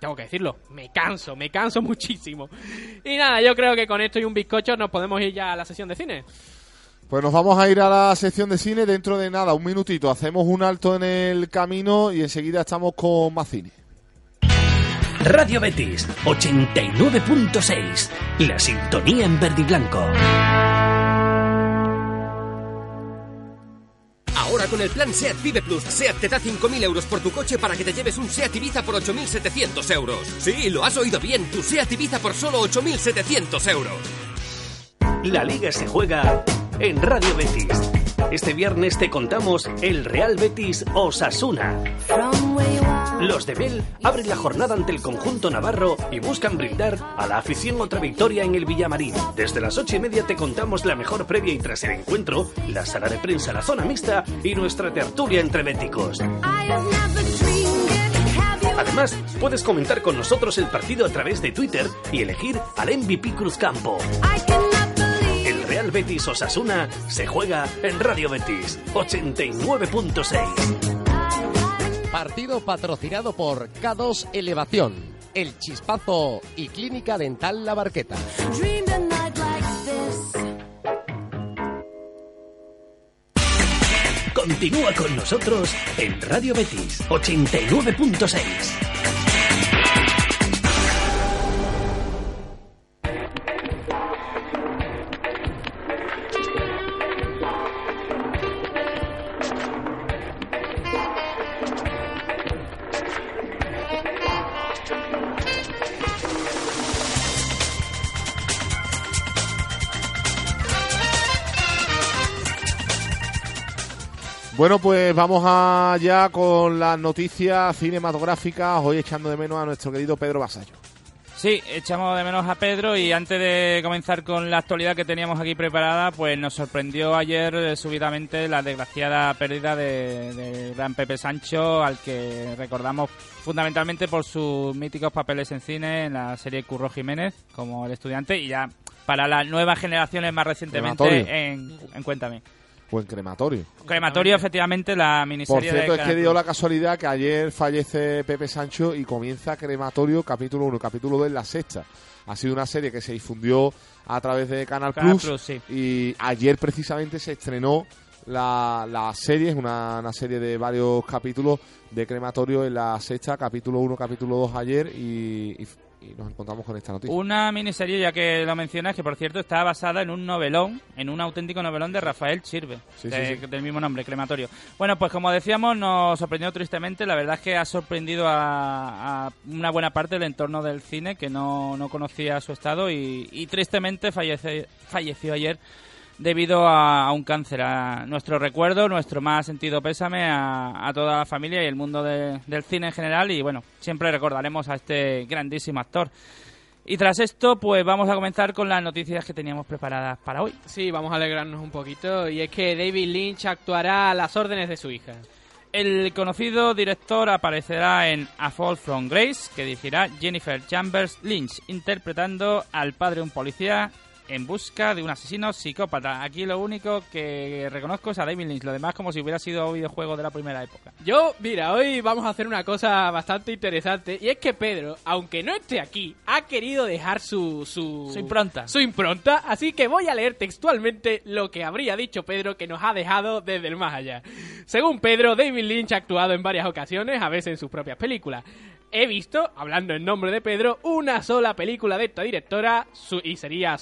[SPEAKER 5] tengo que decirlo, me canso, me canso muchísimo. Y nada, yo creo que con esto y un bizcocho nos podemos ir ya a la sesión de cine.
[SPEAKER 4] Pues nos vamos a ir a la sección de cine dentro de nada, un minutito. Hacemos un alto en el camino y enseguida estamos con más cine.
[SPEAKER 7] Radio Betis 89.6. La sintonía en verde y blanco.
[SPEAKER 2] Ahora con el plan SEAT Vive Plus, SEAT te da 5.000 euros por tu coche para que te lleves un SEAT Ibiza por 8.700 euros. Sí, lo has oído bien, tu SEAT Ibiza por solo 8.700 euros.
[SPEAKER 7] La liga se juega en Radio Betis. Este viernes te contamos el Real Betis Osasuna. Los de Bell abren la jornada ante el conjunto navarro y buscan brindar a la afición otra victoria en el Villamarín. Desde las ocho y media te contamos la mejor previa y tras el encuentro, la sala de prensa, la zona mixta y nuestra tertulia entre béticos. Además, puedes comentar con nosotros el partido a través de Twitter y elegir al MVP Cruzcampo. El Real Betis Osasuna se juega en Radio Betis 89.6.
[SPEAKER 8] Partido patrocinado por K2 Elevación, El Chispazo y Clínica Dental La Barqueta.
[SPEAKER 7] Continúa con nosotros en Radio Betis 89.6.
[SPEAKER 4] Bueno, pues vamos allá con las noticias cinematográficas, hoy echando de menos a nuestro querido Pedro Basallo.
[SPEAKER 6] Sí, echamos de menos a Pedro y antes de comenzar con la actualidad que teníamos aquí preparada, pues nos sorprendió ayer eh, súbitamente la desgraciada pérdida de, de gran Pepe Sancho, al que recordamos fundamentalmente por sus míticos papeles en cine en la serie Curro Jiménez, como el estudiante, y ya para las nuevas generaciones más recientemente en, en Cuéntame.
[SPEAKER 4] O en crematorio.
[SPEAKER 6] Crematorio, efectivamente, la
[SPEAKER 4] Por
[SPEAKER 6] miniserie
[SPEAKER 4] cierto,
[SPEAKER 6] de
[SPEAKER 4] es que dio la casualidad que ayer fallece Pepe Sancho y comienza Crematorio capítulo 1, capítulo 2 en la sexta. Ha sido una serie que se difundió a través de Canal,
[SPEAKER 6] Canal
[SPEAKER 4] Plus,
[SPEAKER 6] Plus, sí.
[SPEAKER 4] y ayer precisamente se estrenó la, la serie, es una, una serie de varios capítulos de crematorio en la sexta, capítulo 1, capítulo 2 ayer y, y- y nos encontramos con esta noticia.
[SPEAKER 6] Una miniserie, ya que lo mencionas, que por cierto está basada en un novelón, en un auténtico novelón de Rafael Chirve,
[SPEAKER 4] Sí,
[SPEAKER 6] de-
[SPEAKER 4] sí, sí.
[SPEAKER 6] del mismo nombre, Crematorio. Bueno, pues como decíamos, nos sorprendió tristemente. La verdad es que ha sorprendido a, a una buena parte del entorno del cine que no, no conocía su estado y, y tristemente fallece- falleció ayer debido a, un cáncer. A nuestro recuerdo, nuestro más sentido pésame a, a toda la familia y el mundo de- del cine en general. Y bueno, siempre recordaremos a este grandísimo actor. Y tras esto, pues vamos a comenzar con las noticias que teníamos preparadas para hoy.
[SPEAKER 5] Sí, vamos a alegrarnos un poquito. Y es que David Lynch actuará a las órdenes de su hija.
[SPEAKER 6] El conocido director aparecerá en A Fall from Grace, que dirigirá Jennifer Chambers Lynch, interpretando al padre de un policía en busca de un asesino psicópata. Aquí lo único que reconozco es a David Lynch, lo demás como si hubiera sido videojuego de la primera época.
[SPEAKER 5] Yo, mira, hoy vamos a hacer una cosa bastante interesante. Y es que Pedro, aunque no esté aquí, ha querido dejar su... Su,
[SPEAKER 6] Su impronta.
[SPEAKER 5] Su impronta. Así que voy a leer textualmente lo que habría dicho Pedro que nos ha dejado desde el más allá. Según Pedro, David Lynch ha actuado en varias ocasiones, a veces en sus propias películas. He visto, hablando en nombre de Pedro, una sola película de esta directora, su- y sería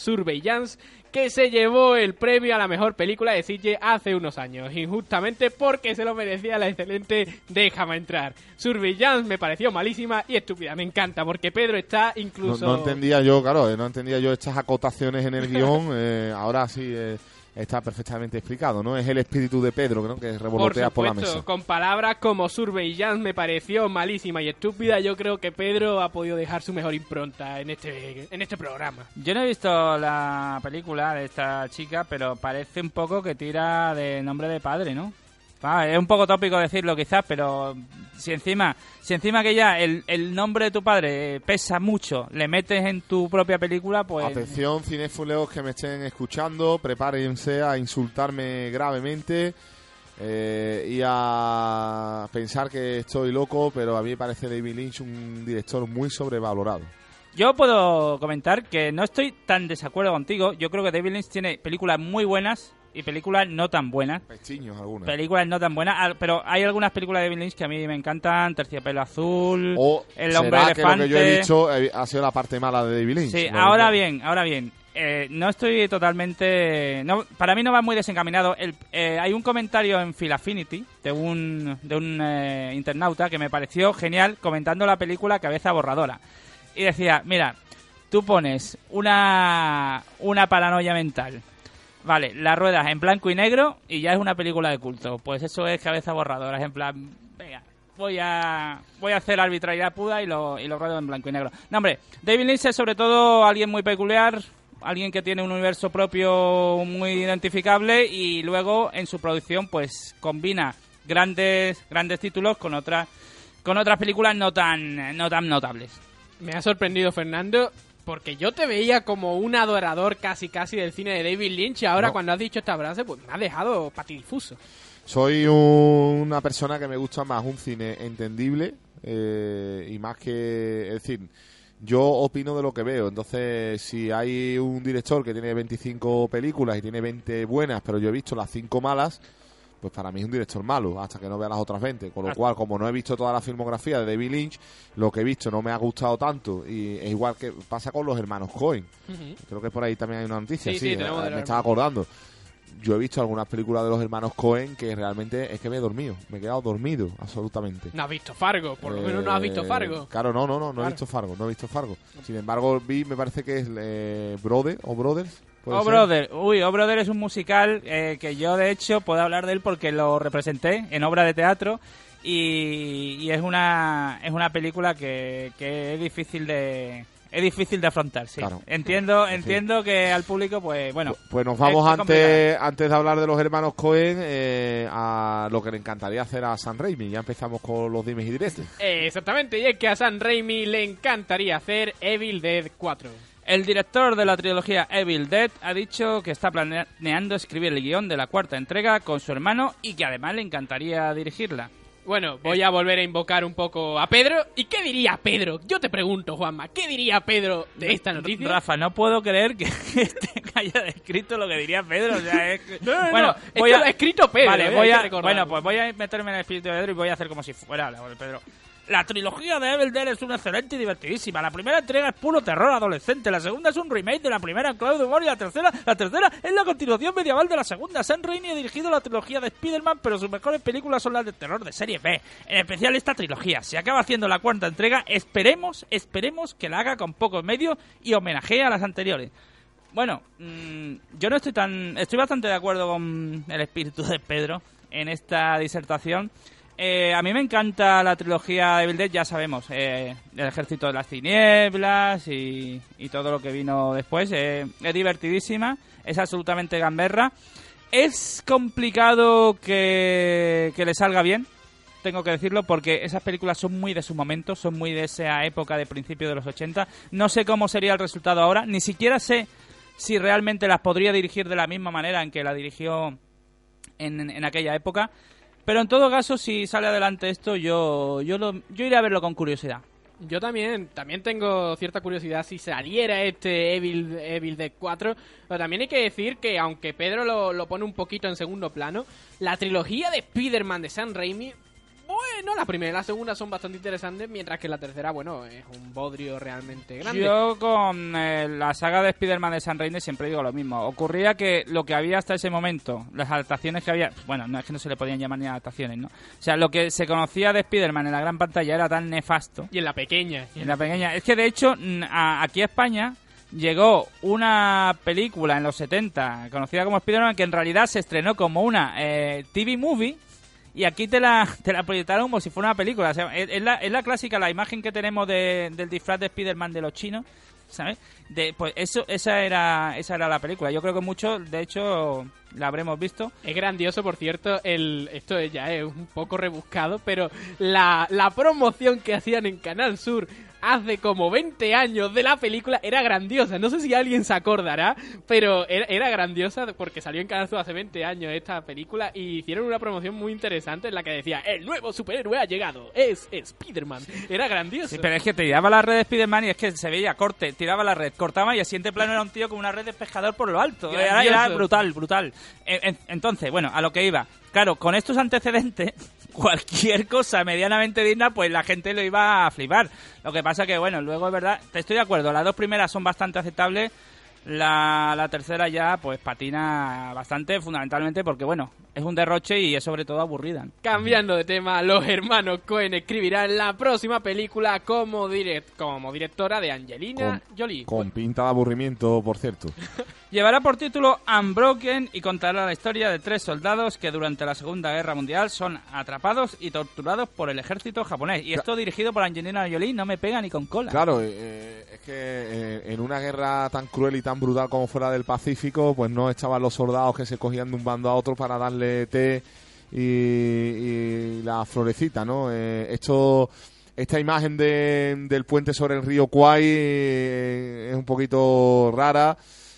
[SPEAKER 5] Que se llevó el premio a la mejor película de Sitges hace unos años, injustamente porque se lo merecía la excelente Déjame entrar. Surveillance me pareció malísima y estúpida, me encanta, porque Pedro está incluso...
[SPEAKER 4] no entendía yo, claro, eh, no entendía yo estas acotaciones en el guion. eh, ahora sí eh, está perfectamente explicado, ¿no? Es el espíritu de Pedro, ¿no? Que
[SPEAKER 5] Por
[SPEAKER 4] revolotea por, la
[SPEAKER 5] supuesto,
[SPEAKER 4] mesa.
[SPEAKER 5] con palabras como Surveillance me pareció malísima y estúpida, yo creo que Pedro ha podido dejar su mejor impronta en este, en este programa.
[SPEAKER 6] Yo no he visto la película de esta chica, pero parece un poco que tira de nombre de padre, ¿no? Ah, es un poco tópico decirlo quizás, pero si encima, si encima que ya el, el nombre de tu padre eh, pesa mucho, le metes en tu propia película, pues
[SPEAKER 4] Atención, cinéfilos que me estén escuchando, prepárense a insultarme gravemente eh, y a pensar que estoy loco, pero a mí me parece David Lynch un director muy sobrevalorado.
[SPEAKER 6] yo puedo comentar que no estoy tan desacuerdo contigo. Yo creo que David Lynch tiene películas muy buenas y películas no tan buenas.
[SPEAKER 4] Pestiños algunas.
[SPEAKER 6] Películas no tan buenas, pero hay algunas películas de David Lynch que a mí me encantan, Terciopelo Azul,
[SPEAKER 4] O
[SPEAKER 6] El Hombre
[SPEAKER 4] será que lo que yo he
[SPEAKER 6] Elefante.
[SPEAKER 4] dicho eh, ha sido la parte mala de David Lynch.
[SPEAKER 6] Sí, ahora bien, ahora bien. eh, no estoy totalmente... No, para mí no va muy desencaminado. El, eh, hay un comentario en Phil Affinity de un, de un eh, internauta que me pareció genial comentando la película Cabeza Borradora. Y decía, mira, tú pones una, una paranoia mental. Vale, las ruedas en blanco y negro y ya es una película de culto. Pues eso es Cabeza Borradora. Es en plan, venga, voy a voy a hacer arbitrariedad pura y lo, y lo ruedo en blanco y negro. No, hombre, David Lynch es sobre todo alguien muy peculiar, alguien que tiene un universo propio muy identificable y luego en su producción pues combina grandes grandes títulos con otras con otras películas no tan no tan notables.
[SPEAKER 5] Me ha sorprendido Fernando porque yo te veía como un adorador casi casi del cine de David Lynch y ahora
[SPEAKER 4] No.
[SPEAKER 5] cuando has dicho esta frase pues me ha dejado patidifuso.
[SPEAKER 4] Soy un- una persona que me gusta más un cine entendible eh, y más que... Es decir, yo opino de lo que veo. Entonces, si hay un director que tiene 25 películas y tiene 20 buenas, pero yo he visto las 5 malas, pues para mí es un director malo, hasta que no vea las otras 20. Con lo
[SPEAKER 5] Ah.
[SPEAKER 4] cual, como no he visto toda la filmografía de David Lynch, lo que he visto no me ha gustado tanto. Y es igual que pasa con los hermanos Cohen. Creo que por ahí también hay una noticia,
[SPEAKER 5] Sí,
[SPEAKER 4] sí,
[SPEAKER 5] sí, tenemos
[SPEAKER 4] eh, me estaba acordando. Yo he visto algunas películas de los hermanos Cohen que realmente es que me he dormido, me he quedado dormido, absolutamente.
[SPEAKER 5] No has visto Fargo, por lo menos no has visto
[SPEAKER 4] Eh,
[SPEAKER 5] Fargo.
[SPEAKER 4] Claro, no, no, no, no he visto Fargo, no he visto Fargo. Sin embargo, vi, me parece que es eh, Brother o Brothers. ¿Puede
[SPEAKER 6] Oh
[SPEAKER 4] ser?
[SPEAKER 6] Brother, uy, Oh Brother es un musical eh, que yo de hecho puedo hablar de él porque lo representé en obra de teatro y, y es una es una película que, que es difícil de es difícil de afrontar, sí.
[SPEAKER 4] Claro.
[SPEAKER 6] Entiendo,
[SPEAKER 4] Sí.
[SPEAKER 6] entiendo que al público pues bueno,
[SPEAKER 4] Pues nos vamos antes, antes de hablar de los hermanos Cohen eh, a lo que le encantaría hacer a San Raimi. Ya empezamos con los dimes y diretes.
[SPEAKER 5] Eh, exactamente, y es que a San Raimi le encantaría hacer Evil Dead 4.
[SPEAKER 6] El director de la trilogía Evil Dead ha dicho que está planeando escribir el guion de la cuarta entrega con su hermano y que además le encantaría dirigirla.
[SPEAKER 5] Bueno, voy a volver a invocar un poco a Pedro. ¿Y qué diría Pedro? Yo te pregunto, Juanma, ¿qué diría Pedro de esta noticia?
[SPEAKER 6] Rafa, no puedo creer que, este- haya descrito lo que diría Pedro. O sea, es
[SPEAKER 5] No, no,
[SPEAKER 6] bueno,
[SPEAKER 5] no, esto lo ha escrito Pedro,
[SPEAKER 6] Vale,
[SPEAKER 5] eh,
[SPEAKER 6] voy a, bueno, pues voy a meterme en el espíritu de Pedro y voy a hacer como si fuera la de Pedro. La trilogía de Evil Dead es una excelente y divertidísima. La primera entrega es puro terror adolescente. La segunda es un remake de la primera en clave de y la tercera, la tercera es la continuación medieval de la segunda. Sam Raimi ha dirigido la trilogía de Spider-Man, pero sus mejores películas son las de terror de serie B. En especial esta trilogía. Si acaba haciendo la cuarta entrega, esperemos, esperemos que la haga con pocos medios y homenajee a las anteriores. Bueno, mm, yo no estoy tan. Estoy bastante de acuerdo con el espíritu de Pedro en esta disertación. Eh, a mí me encanta la trilogía de Dead, ya sabemos, eh, el ejército de las tinieblas y, todo lo que vino después. Eh, es divertidísima, es absolutamente gamberra. Es complicado que, que le salga bien, tengo que decirlo, porque esas películas son muy de su momento, son muy de esa época de principio de los 80. No sé cómo sería el resultado ahora, ni siquiera sé si realmente las podría dirigir de la misma manera en que la dirigió en, en aquella época. Pero en todo caso, si sale adelante esto, yo, yo, lo, yo iré a verlo con curiosidad.
[SPEAKER 5] Yo también, también tengo cierta curiosidad si saliera este Evil, Evil Dead 4. Pero también hay que decir que, aunque Pedro lo, lo pone un poquito en segundo plano, la trilogía de Spider-Man de Sam Raimi, bueno, la primera y la segunda son bastante interesantes, mientras que la tercera, bueno, es un bodrio realmente grande.
[SPEAKER 6] Yo con eh, la saga de Spider-Man de San Raimi siempre digo lo mismo. Ocurría que lo que había hasta ese momento, las adaptaciones que había, bueno, no es que no se le podían llamar ni adaptaciones, ¿no? O sea, lo que se conocía de Spider-Man en la gran pantalla era tan nefasto.
[SPEAKER 5] Y en la pequeña.
[SPEAKER 6] En la pequeña. Es que de hecho, a- aquí a España llegó una película en los 70 conocida como Spider-Man que en realidad se estrenó como una eh, TV movie. Y aquí te la, te la proyectaron como si fuera una película. O sea, es, la, es la clásica, la imagen que tenemos de- del disfraz de Spider-Man de los chinos, ¿sabes? Pues eso, esa era, esa era la película. Yo creo que muchos, de hecho, la habremos visto.
[SPEAKER 5] Es grandioso, por cierto, el esto ya es un poco rebuscado, pero la, la promoción que hacían en Canal Sur hace como 20 años de la película era grandiosa. No sé si alguien se acordará, pero era, era grandiosa porque salió en Canal hace 20 años esta película y hicieron una promoción muy interesante en la que decía, el nuevo superhéroe ha llegado, es Spider-Man. Era grandioso.
[SPEAKER 6] Sí, pero es que tiraba la red de Spider-Man y es que se veía corte, tiraba la red, cortaba y el siguiente plano era un tío con una red de pescador por lo alto. Era, brutal, brutal. En- en- Entonces, bueno, a lo que iba. Claro, con estos antecedentes, cualquier cosa medianamente digna, pues la gente lo iba a flipar. Lo que pasa que, bueno, luego es verdad, te estoy de acuerdo, las dos primeras son bastante aceptables. La, la tercera ya, pues patina bastante, fundamentalmente porque, bueno, es un derroche y es sobre todo aburrida.
[SPEAKER 5] Cambiando de tema, los hermanos Cohen escribirán la próxima película como, direct, como directora de Angelina Jolie.
[SPEAKER 4] Con pinta de aburrimiento, por cierto.
[SPEAKER 6] Llevará por título Unbroken y contará la historia de tres soldados que durante la Segunda Guerra Mundial son atrapados y torturados por el ejército japonés. Y esto dirigido por Angelina Jolie no me pega ni con cola.
[SPEAKER 4] Claro, eh, es que eh, en una guerra tan cruel y tan brutal como fuera del Pacífico, pues no estaban los soldados que se cogían de un bando a otro para darle té y, y la florecita, ¿no? Eh, esto, esta imagen de- del puente sobre el río Kwai eh, es un poquito rara.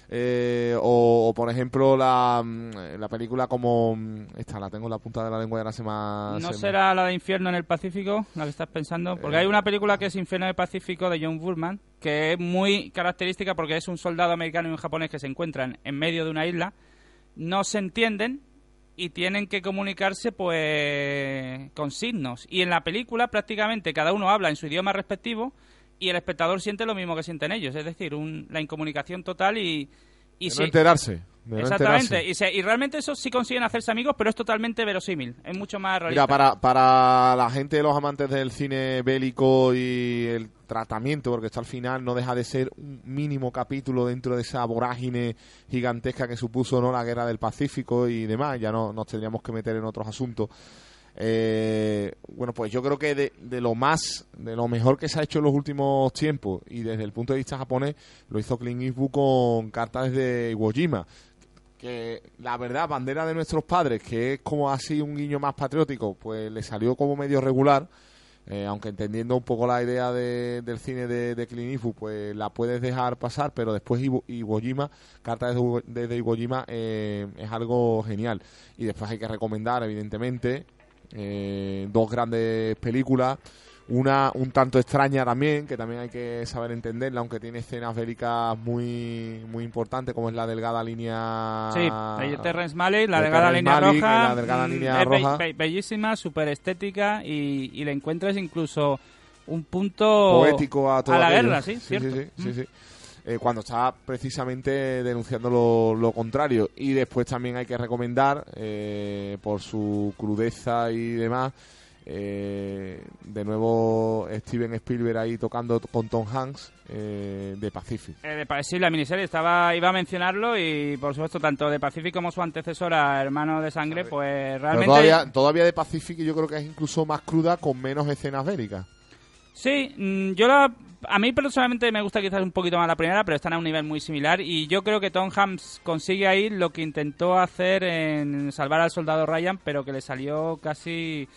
[SPEAKER 4] Eh, o, o, por ejemplo la, mm, la película como mm, esta la tengo en la punta de la lengua y ahora se me ha-
[SPEAKER 6] ¿No será la de Infierno en el Pacífico, la que estás pensando? Porque
[SPEAKER 4] Eh.
[SPEAKER 6] hay una película que es Infierno en el Pacífico de John Burman, que es muy característica porque es un soldado americano y un japonés que se encuentran en medio de una isla, no se entienden y tienen que comunicarse pues con signos. Y en la película prácticamente cada uno habla en su idioma respectivo y el espectador siente lo mismo que sienten ellos, es decir, un- la incomunicación total y... y
[SPEAKER 4] de
[SPEAKER 6] se-
[SPEAKER 4] no enterarse de no
[SPEAKER 6] Exactamente,
[SPEAKER 4] enterarse.
[SPEAKER 6] y, se- y realmente eso sí consiguen hacerse amigos, pero es totalmente verosímil, es mucho más realista.
[SPEAKER 4] Mira, para, para la gente, los amantes del cine bélico y el tratamiento, porque esto al final no deja de ser un mínimo capítulo dentro de esa vorágine gigantesca que supuso no la guerra del Pacífico y demás, ya no nos tendríamos que meter en otros asuntos. Eh, bueno, pues yo creo que de, de lo más, de lo mejor que se ha hecho en los últimos tiempos y desde el punto de vista japonés, lo hizo Clint Eastwood con cartas de Iwo Jima que la verdad, bandera de nuestros padres, que es como así un guiño más patriótico, pues le salió como medio regular, eh, aunque entendiendo un poco la idea de- del cine de, de Clint pues la puedes dejar pasar, pero después Iwo, Iwo Jima, Carta desde Iwo Jima, eh, es algo genial. Y después hay que recomendar, evidentemente, eh, dos grandes películas. una un tanto extraña también, que también hay que saber entenderla, aunque tiene escenas bélicas muy muy importantes, como es la delgada línea...
[SPEAKER 6] Sí, de Terrence Malick, la
[SPEAKER 4] de
[SPEAKER 6] delgada
[SPEAKER 4] Terrence
[SPEAKER 6] línea
[SPEAKER 4] Malick,
[SPEAKER 6] roja.
[SPEAKER 4] la delgada
[SPEAKER 6] mm,
[SPEAKER 4] línea
[SPEAKER 6] es
[SPEAKER 4] roja.
[SPEAKER 6] be- bellísima, súper estética y, y le encuentras incluso un punto
[SPEAKER 4] poético a toda
[SPEAKER 6] la
[SPEAKER 4] aquello.
[SPEAKER 6] guerra, sí,
[SPEAKER 4] sí,
[SPEAKER 6] cierto.
[SPEAKER 4] sí, sí,
[SPEAKER 6] Mm.
[SPEAKER 4] sí. Eh, cuando está precisamente denunciando lo, lo contrario. Y después también hay que recomendar, eh, por su crudeza y demás, eh, de nuevo Steven Spielberg ahí tocando con Tom Hanks eh, de Pacific.
[SPEAKER 6] Eh, de sí, la miniserie estaba iba a mencionarlo y por supuesto tanto de Pacific como su antecesora Hermano de Sangre, pues realmente
[SPEAKER 4] todavía, todavía de Pacific yo creo que es incluso más cruda con menos escenas bélicas.
[SPEAKER 6] Sí, mm, yo la, a mí personalmente me gusta quizás un poquito más la primera, pero están a un nivel muy similar y yo creo que Tom Hanks consigue ahí lo que intentó hacer en Salvar al Soldado Ryan, pero que le salió casi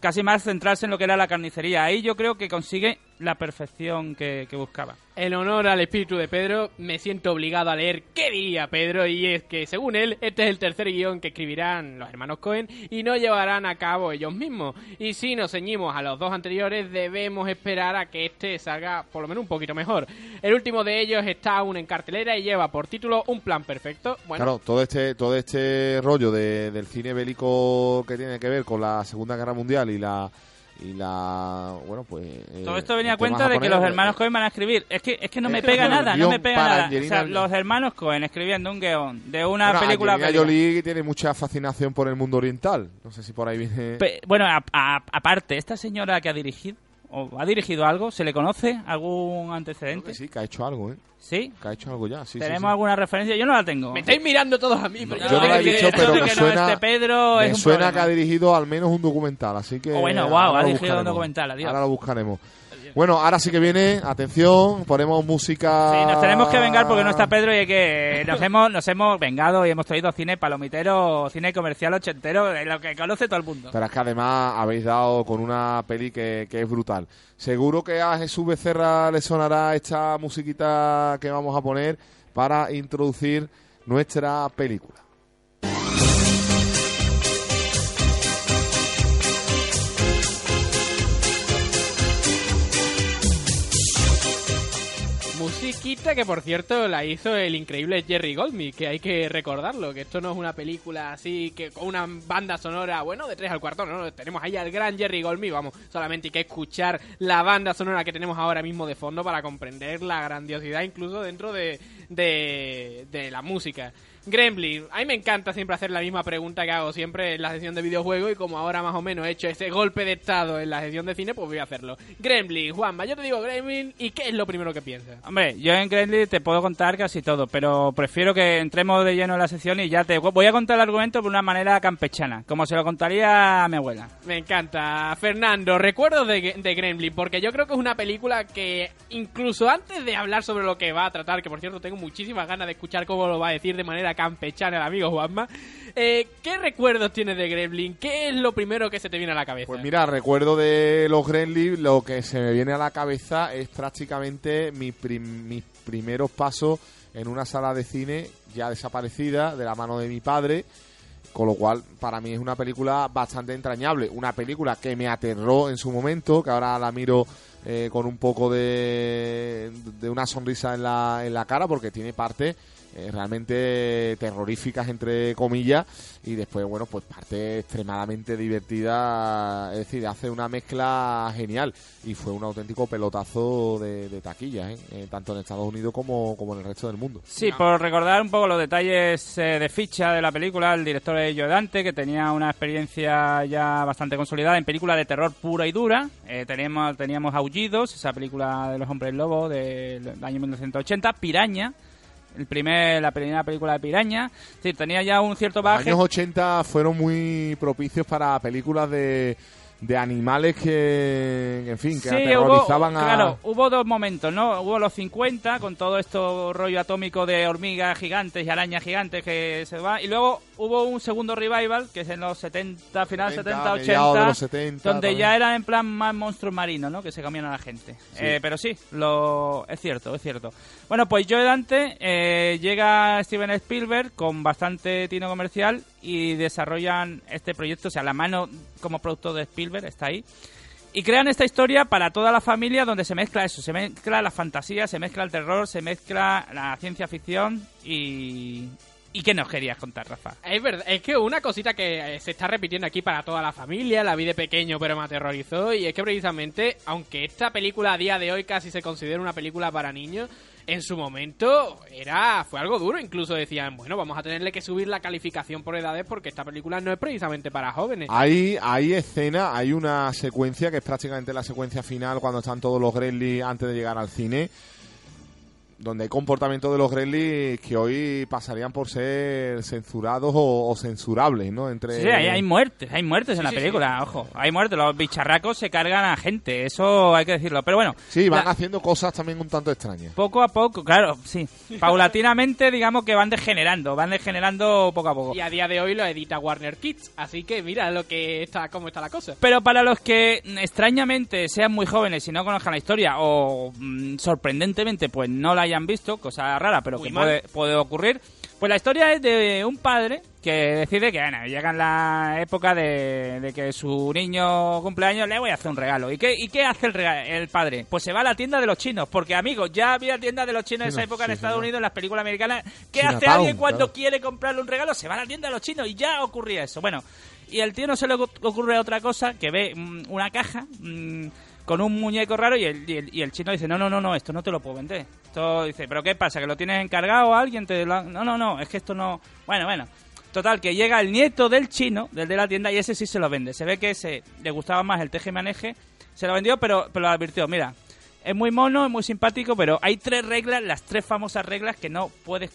[SPEAKER 6] casi más centrarse en lo que era la carnicería. Ahí yo creo que consigue la perfección que, que buscaba.
[SPEAKER 5] En honor al espíritu de Pedro, me siento obligado a leer qué diría Pedro, y es que, según él, este es el tercer guion que escribirán los hermanos Cohen y no llevarán a cabo ellos mismos. Y si nos ceñimos a los dos anteriores, debemos esperar a que este salga por lo menos un poquito mejor. El último de ellos está aún en cartelera y lleva por título Un plan perfecto. Bueno,
[SPEAKER 4] Claro, todo este, todo este rollo de- del cine bélico que tiene que ver con la Segunda Guerra Mundial y la y la bueno pues eh,
[SPEAKER 6] Todo esto venía a cuenta de que los
[SPEAKER 4] eh,
[SPEAKER 6] hermanos Cohen van a escribir. Es que, es que no me pega nada, no me pega nada. O
[SPEAKER 4] Angelina
[SPEAKER 6] sea,
[SPEAKER 4] Jolie.
[SPEAKER 6] los hermanos Cohen escribiendo un guion de una
[SPEAKER 4] bueno,
[SPEAKER 6] película
[SPEAKER 4] Angelina. Jolie tiene mucha fascinación por el mundo oriental. No sé si por ahí viene.
[SPEAKER 6] Pe- bueno, aparte, esta señora que ha dirigido, o ha dirigido algo, ¿se le conoce algún
[SPEAKER 4] Creo
[SPEAKER 6] antecedente?
[SPEAKER 4] que sí, que ha hecho algo, ¿eh?
[SPEAKER 6] ¿Sí?
[SPEAKER 4] Que ha hecho algo ya. Sí, sí,
[SPEAKER 6] ¿Tenemos
[SPEAKER 4] sí.
[SPEAKER 6] alguna referencia? Yo no la tengo.
[SPEAKER 5] me estáis mirando todos a mí, pero
[SPEAKER 4] Yo no la he dicho, pero
[SPEAKER 6] de
[SPEAKER 4] me
[SPEAKER 6] que no
[SPEAKER 4] suena,
[SPEAKER 6] esté Pedro
[SPEAKER 4] me
[SPEAKER 6] es un
[SPEAKER 4] suena que ha dirigido al menos un documental, así que.
[SPEAKER 6] Oh, bueno, guau, ha dirigido un documental, adiós.
[SPEAKER 4] Ahora lo buscaremos. Bueno, ahora sí que viene, atención, ponemos música.
[SPEAKER 6] Sí, nos tenemos que vengar porque no está Pedro y hay que nos hemos nos hemos vengado y hemos traído cine palomitero, cine comercial ochentero, de lo que conoce todo el mundo.
[SPEAKER 4] Pero es que además habéis dado con una peli que, que es brutal. Seguro que a Jesús Becerra le sonará esta musiquita que vamos a poner para introducir nuestra película.
[SPEAKER 5] Que por cierto la hizo el increíble Jerry Goldsmith, que hay que recordarlo, que esto no es una película así que con una banda sonora, bueno, de tres al cuarto, no, no, tenemos ahí al gran Jerry Goldsmith, vamos, solamente hay que escuchar la banda sonora que tenemos ahora mismo de fondo para comprender la grandiosidad incluso dentro de, de, de la música. Gremlin, a mí me encanta siempre hacer la misma pregunta que hago siempre en la sesión de videojuegos y como ahora más o menos he hecho ese golpe de estado en la sesión de cine, pues voy a hacerlo. Gremlin, Juanma, yo te digo Gremlin y ¿qué es lo primero que piensas?
[SPEAKER 6] Hombre, yo en Gremlin te puedo contar casi todo, pero prefiero que entremos de lleno en la sección y ya te voy a contar el argumento de una manera campechana, como se lo contaría a mi abuela.
[SPEAKER 5] Me encanta. Fernando, recuerdos de, de Gremlin, porque yo creo que es una película que incluso antes de hablar sobre lo que va a tratar, que por cierto tengo muchísimas ganas de escuchar cómo lo va a decir de manera campechana el amigo Juanma, eh, ¿qué recuerdos tienes de Gremlin? ¿Qué es lo primero que se te viene a la cabeza?
[SPEAKER 4] Pues mira, recuerdo de los Gremlins, lo que se me viene a la cabeza es prácticamente mi prim- mis primeros pasos en una sala de cine ya desaparecida de la mano de mi padre, con lo cual para mí es una película bastante entrañable, una película que me aterró en su momento, que ahora la miro eh, con un poco de, de una sonrisa en la, en la cara porque tiene partes eh, realmente terroríficas entre comillas y después bueno pues parte extremadamente divertida es decir hace una mezcla genial y fue un auténtico pelotazo de, de taquilla ¿eh? Eh, tanto en Estados Unidos como, como en el resto del mundo
[SPEAKER 6] Sí, por recordar un poco los detalles de ficha de la película, el director es Dante, que tenía una experiencia ya bastante consolidada en películas de terror pura y dura. Teníamos, teníamos Aullidos, esa película de los hombres lobo del año 1980, Piraña, el primer, la primera película de Piraña. Sí, tenía ya un cierto
[SPEAKER 4] los
[SPEAKER 6] bagaje.
[SPEAKER 4] años 80 fueron muy propicios para películas de, de animales que en fin que
[SPEAKER 6] Sí,
[SPEAKER 4] aterrorizaban
[SPEAKER 6] hubo,
[SPEAKER 4] a
[SPEAKER 6] claro, hubo dos momentos, ¿no? Hubo los 50 con todo esto rollo atómico de hormigas gigantes y arañas gigantes que se va y luego hubo un segundo revival que es en los 70, final 70,
[SPEAKER 4] mediados
[SPEAKER 6] 80,
[SPEAKER 4] de los 70
[SPEAKER 6] donde
[SPEAKER 4] también.
[SPEAKER 6] ya eran en plan más monstruos marinos, ¿no? Que se comían a la gente. Eh, pero sí, lo es cierto, es cierto. Bueno, pues Joe Dante eh, llega Steven Spielberg con bastante tino comercial y desarrollan este proyecto, o sea, la mano como productor de Spielberg está ahí. Y crean esta historia para toda la familia donde se mezcla eso, se mezcla la fantasía, se mezcla el terror, se mezcla la ciencia ficción y... ¿Y qué nos querías contar, Rafa?
[SPEAKER 5] Es verdad, es que una cosita que eh, se está repitiendo aquí para toda la familia, la vi de pequeño pero me aterrorizó, y es que precisamente, aunque esta película a día de hoy casi se considera una película para niños, en su momento era fue algo duro, incluso decían, bueno, vamos a tenerle que subir la calificación por edades porque esta película no es precisamente para jóvenes.
[SPEAKER 4] Hay, hay escena, hay una secuencia que es prácticamente la secuencia final cuando están todos los Gremlins antes de llegar al cine donde hay comportamientos de los Gremlins que hoy pasarían por ser censurados o, o censurables, ¿no? Entre
[SPEAKER 6] Sí, hay, hay muertes, hay muertes en la película, ojo. Hay muertes, los bicharracos se cargan a gente, eso hay que decirlo. Pero bueno,
[SPEAKER 4] Sí, van
[SPEAKER 6] la-
[SPEAKER 4] haciendo cosas también un tanto extrañas.
[SPEAKER 6] poco a poco, claro, sí. Paulatinamente, digamos que van degenerando, van degenerando poco a poco.
[SPEAKER 5] Y a día de hoy lo edita Warner Kids, así que mira lo que está, cómo está la cosa.
[SPEAKER 6] Pero para los que extrañamente sean muy jóvenes y no conozcan la historia o mm, sorprendentemente pues no la hayan visto, cosa rara pero
[SPEAKER 5] Muy
[SPEAKER 6] que puede, puede ocurrir, pues la historia es de un padre que decide que bueno, llega en la época de, de que su niño cumpleaños le voy a hacer un regalo. ¿Y qué, y qué hace el, rega- el padre? Pues se va a la tienda de los chinos, porque amigos, ya había tiendas de los chinos en esa época en
[SPEAKER 4] sí,
[SPEAKER 6] Estados
[SPEAKER 4] señor.
[SPEAKER 6] Unidos, en las películas americanas. ¿Qué hace alguien cuando
[SPEAKER 4] claro.
[SPEAKER 6] quiere comprarle un regalo? Se va a la tienda de los chinos y ya ocurría eso. Bueno, y al tío no se le ocu- ocurre otra cosa que ve mm, una caja mm, con un muñeco raro y el, y, el, y el chino dice, no, no, no, no, esto no te lo puedo vender. Dice, ¿pero qué pasa? ¿Que lo tienes encargado a alguien? Te lo ha-?" No, no, no, es que esto no... Bueno, bueno. Total, que llega el nieto del chino, del de la tienda, y ese sí se lo vende. Se ve que ese le gustaba más el teje-maneje. Se lo vendió, pero, pero lo advirtió, mira, es muy mono, es muy simpático, pero hay tres reglas, las tres famosas reglas que no puedes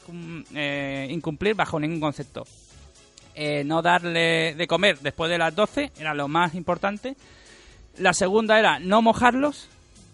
[SPEAKER 6] eh, incumplir bajo ningún concepto. Eh, no darle de comer después de las 12, era lo más importante. La segunda era no mojarlos,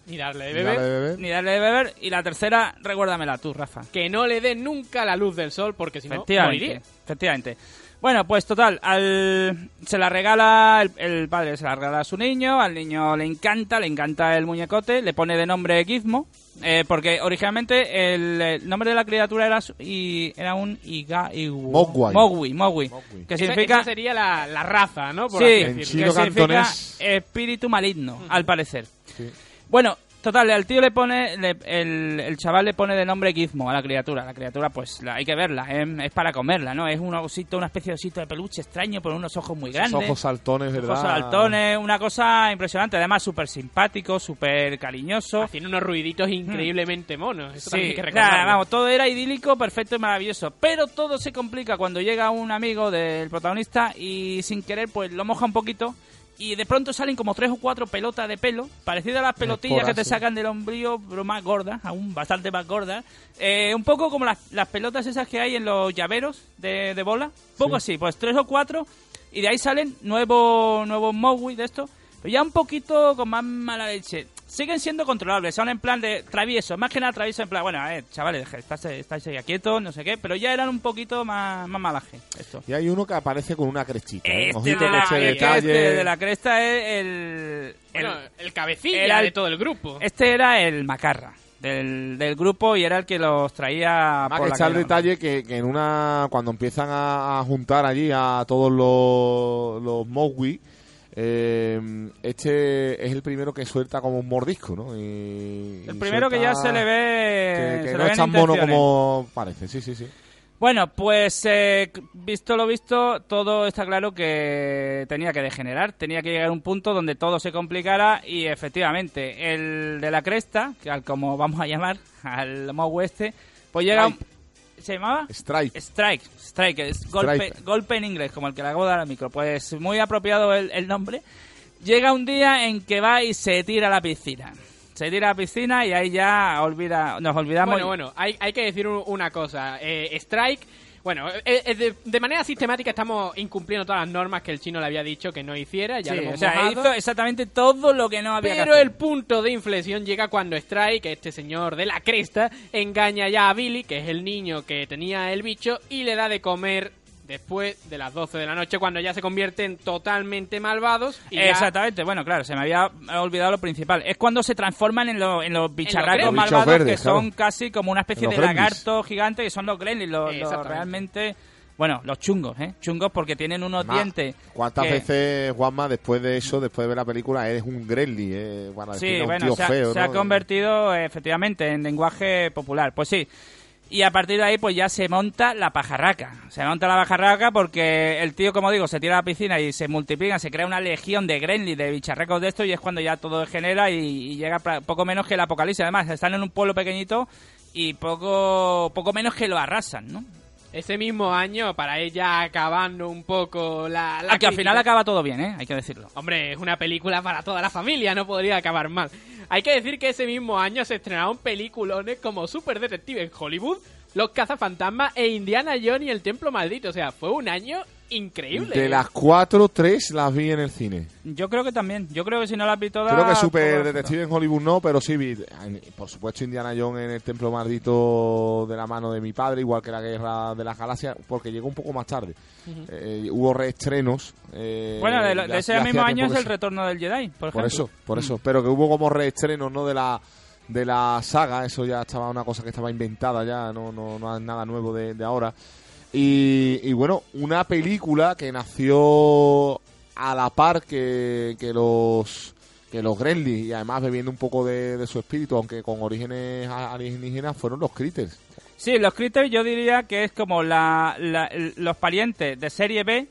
[SPEAKER 5] Ni darle de beber.
[SPEAKER 4] de beber.
[SPEAKER 6] ni darle de beber. Y la tercera, recuérdamela tú, Rafa.
[SPEAKER 5] Que no le dé nunca la luz del sol porque si no, moriría.
[SPEAKER 6] efectivamente. Bueno, pues total, al, se la regala, el, el padre se la regala a su niño, al niño le encanta, le encanta el muñecote, le pone de nombre Gizmo, eh, porque originalmente el, el nombre de la criatura era, su- y, era un Iga,
[SPEAKER 4] Mogwai.
[SPEAKER 6] Mogwai, Mogwai,
[SPEAKER 4] Mogwai.
[SPEAKER 6] que
[SPEAKER 5] Esa-
[SPEAKER 6] significa...
[SPEAKER 5] esa sería la, la raza, ¿no? Por
[SPEAKER 6] Sí,
[SPEAKER 5] así
[SPEAKER 6] que significa espíritu maligno, al parecer.
[SPEAKER 4] Sí.
[SPEAKER 6] Bueno, total, al tío le pone, le- el, el chaval le pone de nombre Gizmo a la criatura. La criatura, pues la, hay que verla, es, es para comerla, ¿no? Es un osito, una especie de osito de peluche extraño, con unos ojos muy
[SPEAKER 4] Esos
[SPEAKER 6] grandes.
[SPEAKER 4] ojos saltones, ¿verdad?
[SPEAKER 6] Ojos saltones, una cosa impresionante. Además, súper simpático, súper cariñoso.
[SPEAKER 5] Haciendo unos ruiditos increíblemente monos. Eso también hay
[SPEAKER 6] Sí,
[SPEAKER 5] que recordarlo.
[SPEAKER 6] vamos, todo era idílico, perfecto y maravilloso. Pero todo se complica cuando llega un amigo del protagonista y sin querer, pues lo moja un poquito. Y de pronto salen como tres o cuatro pelotas de pelo, parecidas a las pelotillas que te sacan del hombrío, pero más gordas, aún bastante más gordas. Eh, un poco como las, las pelotas esas que hay en los llaveros de, de bola. Un poco así, pues tres o cuatro. Y de ahí salen nuevos nuevos Mogui de esto. Pero ya un poquito con más mala leche. Siguen siendo controlables, son en plan de traviesos, más que nada traviesos en plan, bueno, a ver, chavales, estáis, estáis ahí quietos, no sé qué, pero ya eran un poquito más, más malaje esto.
[SPEAKER 4] Y hay uno que aparece con una crestita. ¿eh?
[SPEAKER 6] Este
[SPEAKER 4] Ojito
[SPEAKER 6] de,
[SPEAKER 4] que
[SPEAKER 6] la,
[SPEAKER 4] este
[SPEAKER 6] es que
[SPEAKER 4] detalle.
[SPEAKER 6] este de la cresta es el... el-
[SPEAKER 5] Bueno, el cabecilla
[SPEAKER 6] era el-
[SPEAKER 5] de todo el grupo.
[SPEAKER 6] este era el macarra del, del grupo y era el que los traía
[SPEAKER 4] Más
[SPEAKER 6] por
[SPEAKER 4] que
[SPEAKER 6] la
[SPEAKER 4] detalle que, que en una cuando empiezan a, a juntar allí a todos los, los Mogui, eh, este es el primero que suelta como un mordisco, ¿no? Y-
[SPEAKER 6] El primero que ya se le ve...
[SPEAKER 4] que, que
[SPEAKER 6] se le
[SPEAKER 4] no es tan mono como parece, sí, sí, sí.
[SPEAKER 6] Bueno, pues eh, visto lo visto, todo está claro que tenía que degenerar, tenía que llegar a un punto donde todo se complicara y efectivamente el de la cresta, que al como vamos a llamar al Mogu este, pues llega un- ¿Se llamaba?
[SPEAKER 4] Strike.
[SPEAKER 6] Strike, strike, es golpe, golpe en inglés, como el que le acabo de dar al micro. Pues muy apropiado el, el nombre. Llega un día en que va y se tira a la piscina. Se tira a la piscina y ahí ya olvida, nos olvidamos.
[SPEAKER 5] Bueno, bueno, hay, hay que decir un- una cosa. Eh, Strike, bueno, eh, eh, de, de manera sistemática estamos incumpliendo todas las normas que el chino le había dicho que no hiciera. Ya
[SPEAKER 6] Sí,
[SPEAKER 5] lo hemos
[SPEAKER 6] o sea,
[SPEAKER 5] mojado.
[SPEAKER 6] hizo exactamente todo lo que no había que
[SPEAKER 5] Pero
[SPEAKER 6] hacer.
[SPEAKER 5] el punto de inflexión llega cuando Strike, este señor de la cresta, engaña ya a Billy, que es el niño que tenía el bicho, y le da de comer después de las 12 de la noche, cuando ya se convierten totalmente malvados. Y ya-
[SPEAKER 6] Exactamente, bueno, claro, se me había olvidado lo principal. Es cuando se transforman en, lo- en los bicharracos malvados
[SPEAKER 4] verdes,
[SPEAKER 6] que son
[SPEAKER 4] claro.
[SPEAKER 6] casi como una especie de
[SPEAKER 4] gremlins.
[SPEAKER 6] lagarto gigante que son los gremlins, los, los realmente Bueno, los chungos, ¿eh? Chungos porque tienen unos
[SPEAKER 4] Ma,
[SPEAKER 6] dientes.
[SPEAKER 4] ¿Cuántas
[SPEAKER 6] que-
[SPEAKER 4] veces, Juanma, después de eso, después de ver la película, eres un Gremlin? Eh? Bueno,
[SPEAKER 6] Sí,
[SPEAKER 4] un
[SPEAKER 6] bueno,
[SPEAKER 4] tío
[SPEAKER 6] se ha,
[SPEAKER 4] feo,
[SPEAKER 6] se ha
[SPEAKER 4] ¿no?
[SPEAKER 6] convertido efectivamente en lenguaje popular. Pues sí. Y a partir de ahí, pues ya se monta la pajarraca. Se monta la pajarraca porque el tío, como digo, se tira a la piscina y se multiplica, se crea una legión de gremlins, de bicharracos de esto, y es cuando ya todo degenera y, y llega poco menos que el apocalipsis. Además, están en un pueblo pequeñito y poco, poco menos que lo arrasan, ¿no?
[SPEAKER 5] Ese mismo año, para ella acabando un poco la... la
[SPEAKER 6] que al final acaba todo bien, ¿eh? Hay que decirlo.
[SPEAKER 5] Hombre, es una película para toda la familia, no podría acabar mal. Hay que decir que ese mismo año se estrenaron peliculones como Super Detective en Hollywood, Los Cazafantasmas e Indiana Jones y El Templo Maldito. O sea, fue un año increíble.
[SPEAKER 4] De las cuatro, tres las vi en el cine.
[SPEAKER 6] Yo creo que también. Yo creo que si no las vi todas...
[SPEAKER 4] Creo que Super Detective en Hollywood no, pero sí vi, por supuesto, Indiana Jones en el Templo Maldito de la mano de mi padre, igual que la Guerra de las Galaxias, porque llegó un poco más tarde. Eh, hubo reestrenos. eh,
[SPEAKER 6] Bueno, de, ese mismo año es el retorno del Jedi, por ejemplo.
[SPEAKER 4] Por eso, por eso. Pero que hubo como reestrenos, ¿no? De la de la saga, eso ya estaba una cosa que estaba inventada ya, no, no, no es nada nuevo de, de ahora. Y, y bueno, una película que nació a la par que, que los que los Gremlins y además bebiendo un poco de, de su espíritu, aunque con orígenes alienígenas, fueron los Critters.
[SPEAKER 6] Sí, los Critters yo diría que es como la, los parientes de serie B,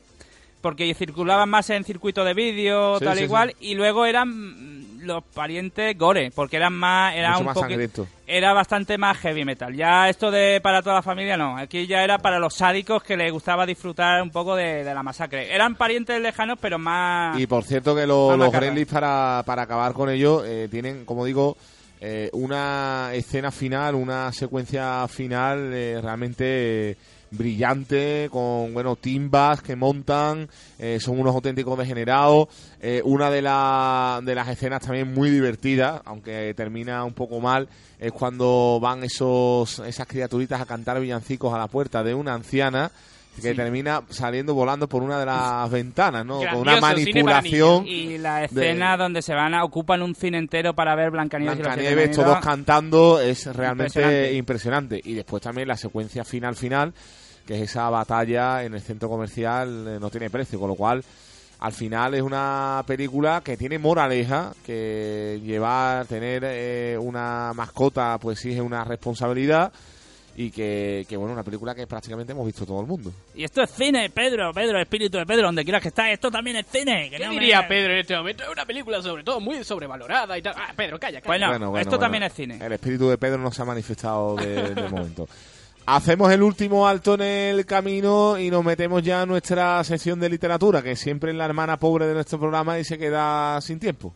[SPEAKER 6] porque circulaban más en circuito de vídeo,
[SPEAKER 4] Sí,
[SPEAKER 6] tal
[SPEAKER 4] sí,
[SPEAKER 6] igual,
[SPEAKER 4] sí.
[SPEAKER 6] y luego eran los parientes gore, porque eran más... Era
[SPEAKER 4] Mucho
[SPEAKER 6] un
[SPEAKER 4] más
[SPEAKER 6] poqui-
[SPEAKER 4] sangriento.
[SPEAKER 6] Era bastante más heavy metal. Ya esto de para toda la familia no, aquí ya era para los sádicos que les gustaba disfrutar un poco de, de la masacre. Eran parientes lejanos, pero más...
[SPEAKER 4] Y por cierto que lo- los. Gremlins para, para acabar con ellos eh, tienen, como digo, eh, una escena final, una secuencia final eh, realmente brillante con bueno timbas que montan, eh, son unos auténticos degenerados. Eh, una de, la- de las escenas también muy divertidas, aunque termina un poco mal, es cuando van esos esas criaturitas a cantar villancicos a la puerta de una anciana que
[SPEAKER 6] Sí.
[SPEAKER 4] termina saliendo volando por una de las ventanas, ¿no? Con una manipulación.
[SPEAKER 6] Y la escena donde se van a ocupan un cine entero para ver Blancanieves, y los siete
[SPEAKER 4] Blancanieves, todos cantando, es realmente
[SPEAKER 6] Impresionante.
[SPEAKER 4] impresionante. Y después también la secuencia final final, que es esa batalla en el centro comercial, eh, no tiene precio, con lo cual al final es una película que tiene moraleja, que llevar, tener eh, una mascota, pues sí es una responsabilidad. Y que, que, bueno, una película que prácticamente hemos visto todo el mundo.
[SPEAKER 6] Y esto es cine, Pedro, Pedro, espíritu de Pedro, donde quieras que estés, esto también es cine. que
[SPEAKER 5] ¿Qué
[SPEAKER 6] no me-
[SPEAKER 5] diría Pedro en este momento? Es una película sobre todo muy sobrevalorada y tal. Ah, Pedro, calla, calla.
[SPEAKER 6] Bueno,
[SPEAKER 4] Bueno, bueno,
[SPEAKER 6] esto
[SPEAKER 4] bueno.
[SPEAKER 6] también es cine.
[SPEAKER 4] El espíritu de Pedro no se ha manifestado de, de momento. Hacemos el último alto en el camino y nos metemos ya en nuestra sección de literatura, que siempre es la hermana pobre de nuestro programa y se queda sin tiempo.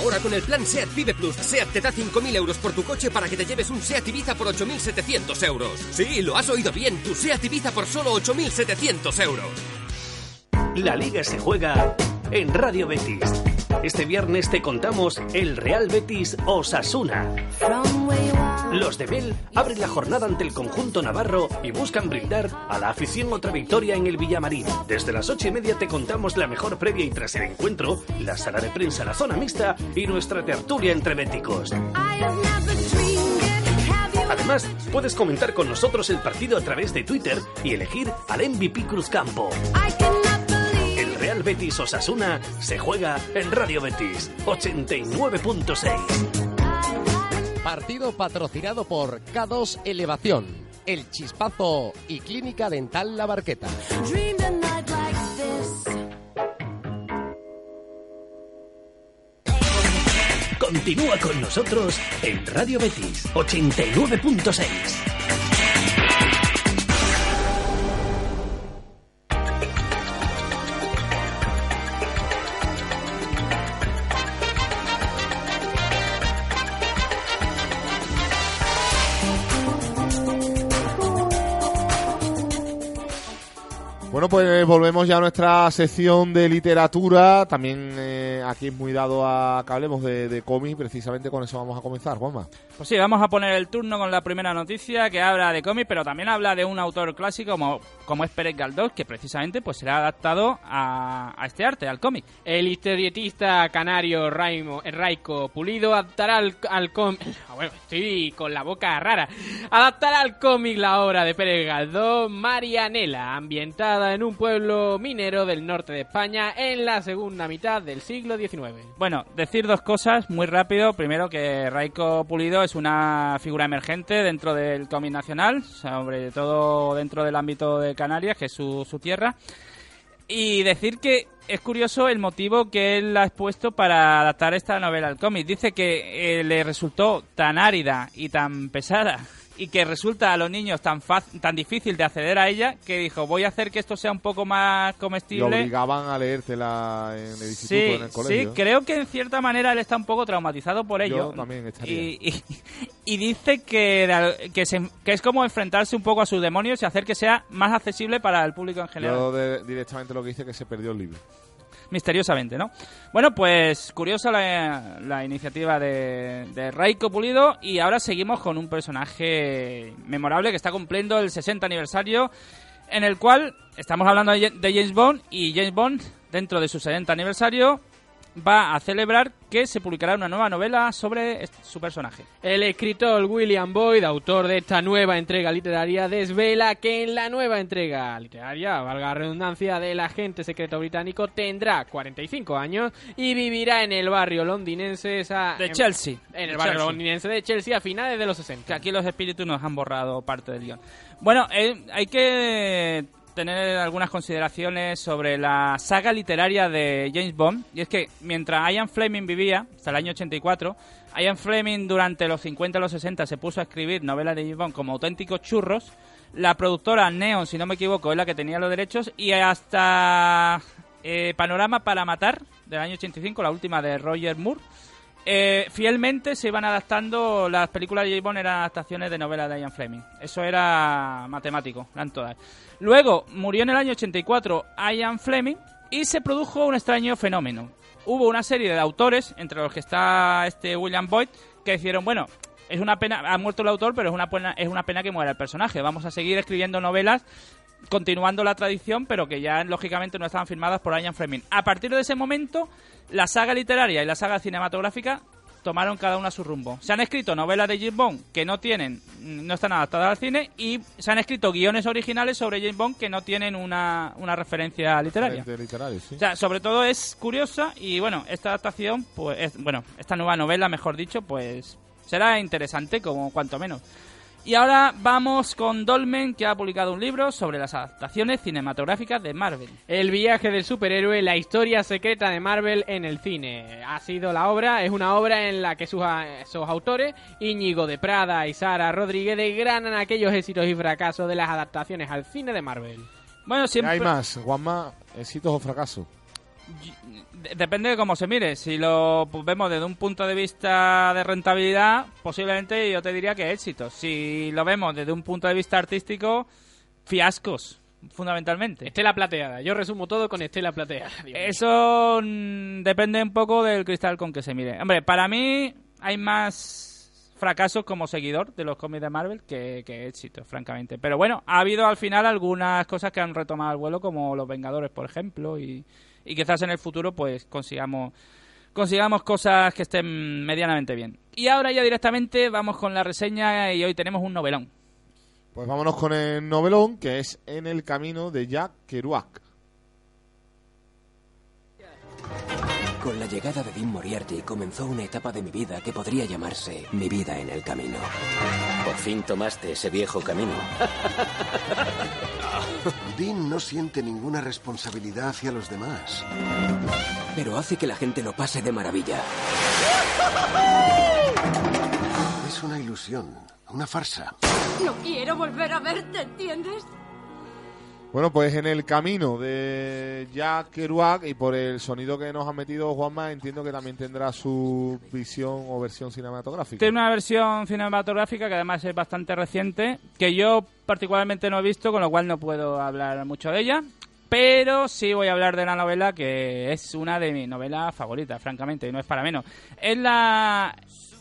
[SPEAKER 2] Ahora con el plan SEAT Vive Plus, SEAT te da 5.000 euros por tu coche para que te lleves un SEAT Ibiza por 8.700 euros. Sí, lo has oído bien, tu SEAT Ibiza por solo 8.700 euros.
[SPEAKER 7] La liga se juega en Radio Betis. Este viernes te contamos el Real Betis Osasuna. Los de Bell abren la jornada ante el conjunto navarro y buscan brindar a la afición otra victoria en el Villamarín. Desde las ocho y media te contamos la mejor previa y tras el encuentro, la sala de prensa, la zona mixta y nuestra tertulia entre béticos. Además, puedes comentar con nosotros el partido a través de Twitter y elegir al MVP Cruzcampo. El Real Betis Osasuna se juega en Radio Betis 89.6.
[SPEAKER 8] Partido patrocinado por K2 Elevación, El Chispazo y Clínica Dental La Barqueta.
[SPEAKER 7] Continúa con nosotros en Radio Betis 89.6.
[SPEAKER 4] pues volvemos ya a nuestra sección de literatura. También eh, aquí es muy dado a que hablemos de, de cómics. Precisamente con eso vamos a comenzar, Juanma.
[SPEAKER 6] Pues sí, vamos a poner el turno con la primera noticia que habla de cómics, pero también habla de un autor clásico como, como es Pérez Galdós, que precisamente pues será adaptado a, a este arte, al cómic.
[SPEAKER 5] El historietista canario Raimo, Raico Pulido adaptará al, al cómic... Bueno, estoy con la boca rara. Adaptará al cómic la obra de Pérez Galdós, Marianela, ambientada en un pueblo minero del norte de España en la segunda mitad del siglo XIX.
[SPEAKER 6] Bueno, decir dos cosas muy rápido. Primero que Raico Pulido es una figura emergente dentro del cómic nacional, sobre todo dentro del ámbito de Canarias, que es su, su tierra. Y decir que es curioso el motivo que él ha expuesto para adaptar esta novela al cómic. Dice que eh, le resultó tan árida y tan pesada y que resulta a los niños tan tan difícil de acceder a ella que dijo voy a hacer que esto sea un poco más
[SPEAKER 4] Y
[SPEAKER 6] comestible.
[SPEAKER 4] obligaban a leértela en el instituto,
[SPEAKER 6] Sí,
[SPEAKER 4] en el colegio.
[SPEAKER 6] sí, creo que en cierta manera él está un poco traumatizado por ello.
[SPEAKER 4] Yo también estaría.
[SPEAKER 6] Y, y- y dice que, que, se- que es como enfrentarse un poco a sus demonios y hacer que sea más accesible para el público en general.
[SPEAKER 4] Yo de- directamente lo que hice es que se perdió el libro.
[SPEAKER 6] Misteriosamente, ¿no? Bueno, pues curiosa la, iniciativa de, de Pulido y ahora seguimos con un personaje memorable que está cumpliendo el 60 aniversario en el cual estamos hablando de James Bond y James Bond dentro de su 60 aniversario va a celebrar que se publicará una nueva novela sobre est- su personaje.
[SPEAKER 5] El escritor William Boyd, autor de esta nueva entrega literaria, desvela que en la nueva entrega literaria, valga la redundancia, del agente secreto británico tendrá 45 años y vivirá en el barrio londinense esa-
[SPEAKER 6] De
[SPEAKER 5] en-
[SPEAKER 6] Chelsea.
[SPEAKER 5] En el
[SPEAKER 6] De
[SPEAKER 5] barrio
[SPEAKER 6] Chelsea.
[SPEAKER 5] londinense de Chelsea a finales de los 60.
[SPEAKER 6] Que aquí los espíritus nos han borrado parte del guion. Bueno, eh, hay que tener algunas consideraciones sobre la saga literaria de James Bond. Y es que mientras Ian Fleming vivía, hasta el año 84, Ian Fleming durante los 50 y los 60 se puso a escribir novelas de James Bond como auténticos churros. La productora Neon, si no me equivoco, es la que tenía los derechos. Y hasta eh, Panorama para Matar, del año 85, la última de Roger Moore. Eh, fielmente se iban adaptando las películas de Bond eran adaptaciones de novelas de Ian Fleming. Eso era matemático, eran todas. Luego murió en el año 84 Ian Fleming y se produjo un extraño fenómeno. Hubo una serie de autores, entre los que está este William Boyd, que dijeron, bueno, es una pena, ha muerto el autor, pero es una es una pena que muera el personaje. Vamos a seguir escribiendo novelas continuando la tradición, pero que ya lógicamente no estaban firmadas por Ian Fleming. A partir de ese momento, la saga literaria y la saga cinematográfica tomaron cada una su rumbo. Se han escrito novelas de James Bond que no tienen, no están adaptadas al cine y se han escrito guiones originales sobre James Bond que no tienen una, una referencia literaria.
[SPEAKER 4] Literaria, sí.
[SPEAKER 6] O sea, sobre todo es curiosa y bueno, esta adaptación, pues, es- bueno, esta nueva novela, mejor dicho, pues será interesante como cuanto menos. Y ahora vamos con Dolmen, que ha publicado un libro sobre las adaptaciones cinematográficas de Marvel.
[SPEAKER 5] El viaje del superhéroe, la historia secreta de Marvel en el cine. Ha sido la obra, es una obra en la que sus, autores, Íñigo de Prada y Sara Rodríguez, desgranan aquellos éxitos y fracasos de las adaptaciones al cine de Marvel.
[SPEAKER 6] Bueno, siempre...
[SPEAKER 4] Hay más, Juanma, éxitos o fracasos.
[SPEAKER 6] De- Depende de cómo se mire. Si lo vemos desde un punto de vista de rentabilidad, posiblemente yo te diría que éxito. Si lo vemos desde un punto de vista artístico, fiascos, fundamentalmente.
[SPEAKER 5] Estela Plateada, yo resumo todo con Estela Plateada.
[SPEAKER 6] Eso mm, depende un poco del cristal con que se mire. Hombre, para mí hay más fracasos como seguidor de los cómics de Marvel que, que éxitos, francamente. Pero bueno, ha habido al final algunas cosas que han retomado el vuelo, como Los Vengadores, por ejemplo, y, y quizás en el futuro pues consigamos consigamos cosas que estén medianamente bien. Y ahora ya directamente vamos con la reseña y hoy tenemos un novelón.
[SPEAKER 4] Pues vámonos con el novelón, que es En el camino de Jack Kerouac.
[SPEAKER 9] Con la llegada de Dean Moriarty comenzó una etapa de mi vida que podría llamarse mi vida en el camino.
[SPEAKER 10] Por fin tomaste ese viejo camino.
[SPEAKER 11] Dean no siente ninguna responsabilidad hacia los demás.
[SPEAKER 9] Pero hace que la gente lo pase de maravilla.
[SPEAKER 11] Es una ilusión, una farsa.
[SPEAKER 12] No quiero volver a verte, ¿entiendes?
[SPEAKER 4] Bueno, pues en el camino de Jack Kerouac y por el sonido que nos ha metido Juanma, entiendo que también tendrá su visión o versión cinematográfica.
[SPEAKER 6] Tiene una versión cinematográfica que además es bastante reciente, que yo particularmente no he visto, con lo cual no puedo hablar mucho de ella. pero sí voy a hablar de la novela que es una de mis novelas favoritas, francamente, y no es para menos. Es la,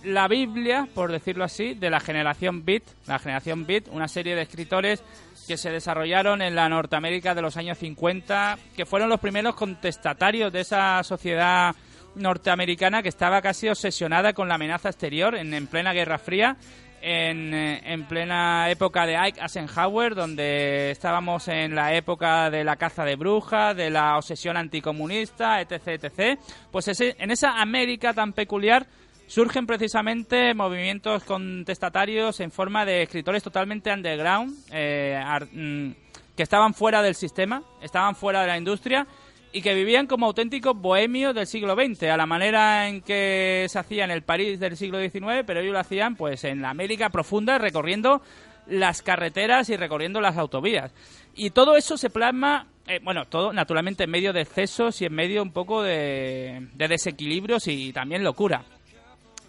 [SPEAKER 6] la Biblia, por decirlo así, de la generación Beat, la generación Beat, una serie de escritores que se desarrollaron en la Norteamérica de los años 50, que fueron los primeros contestatarios de esa sociedad norteamericana que estaba casi obsesionada con la amenaza exterior en, en plena Guerra Fría en, eh, en, plena época de Ike Eisenhower, donde estábamos en la época de la caza de brujas, de la obsesión anticomunista, etc., etc., pues ese, en esa América tan peculiar surgen precisamente movimientos contestatarios en forma de escritores totalmente underground, eh, mm, que estaban fuera del sistema, estaban fuera de la industria y que vivían como auténticos bohemios del siglo XX, a la manera en que se hacía en el París del siglo XIX, pero ellos lo hacían pues en la América profunda, recorriendo las carreteras y recorriendo las autovías. Y todo eso se plasma, eh, bueno, todo naturalmente en medio de excesos y en medio un poco de, desequilibrios y también locura.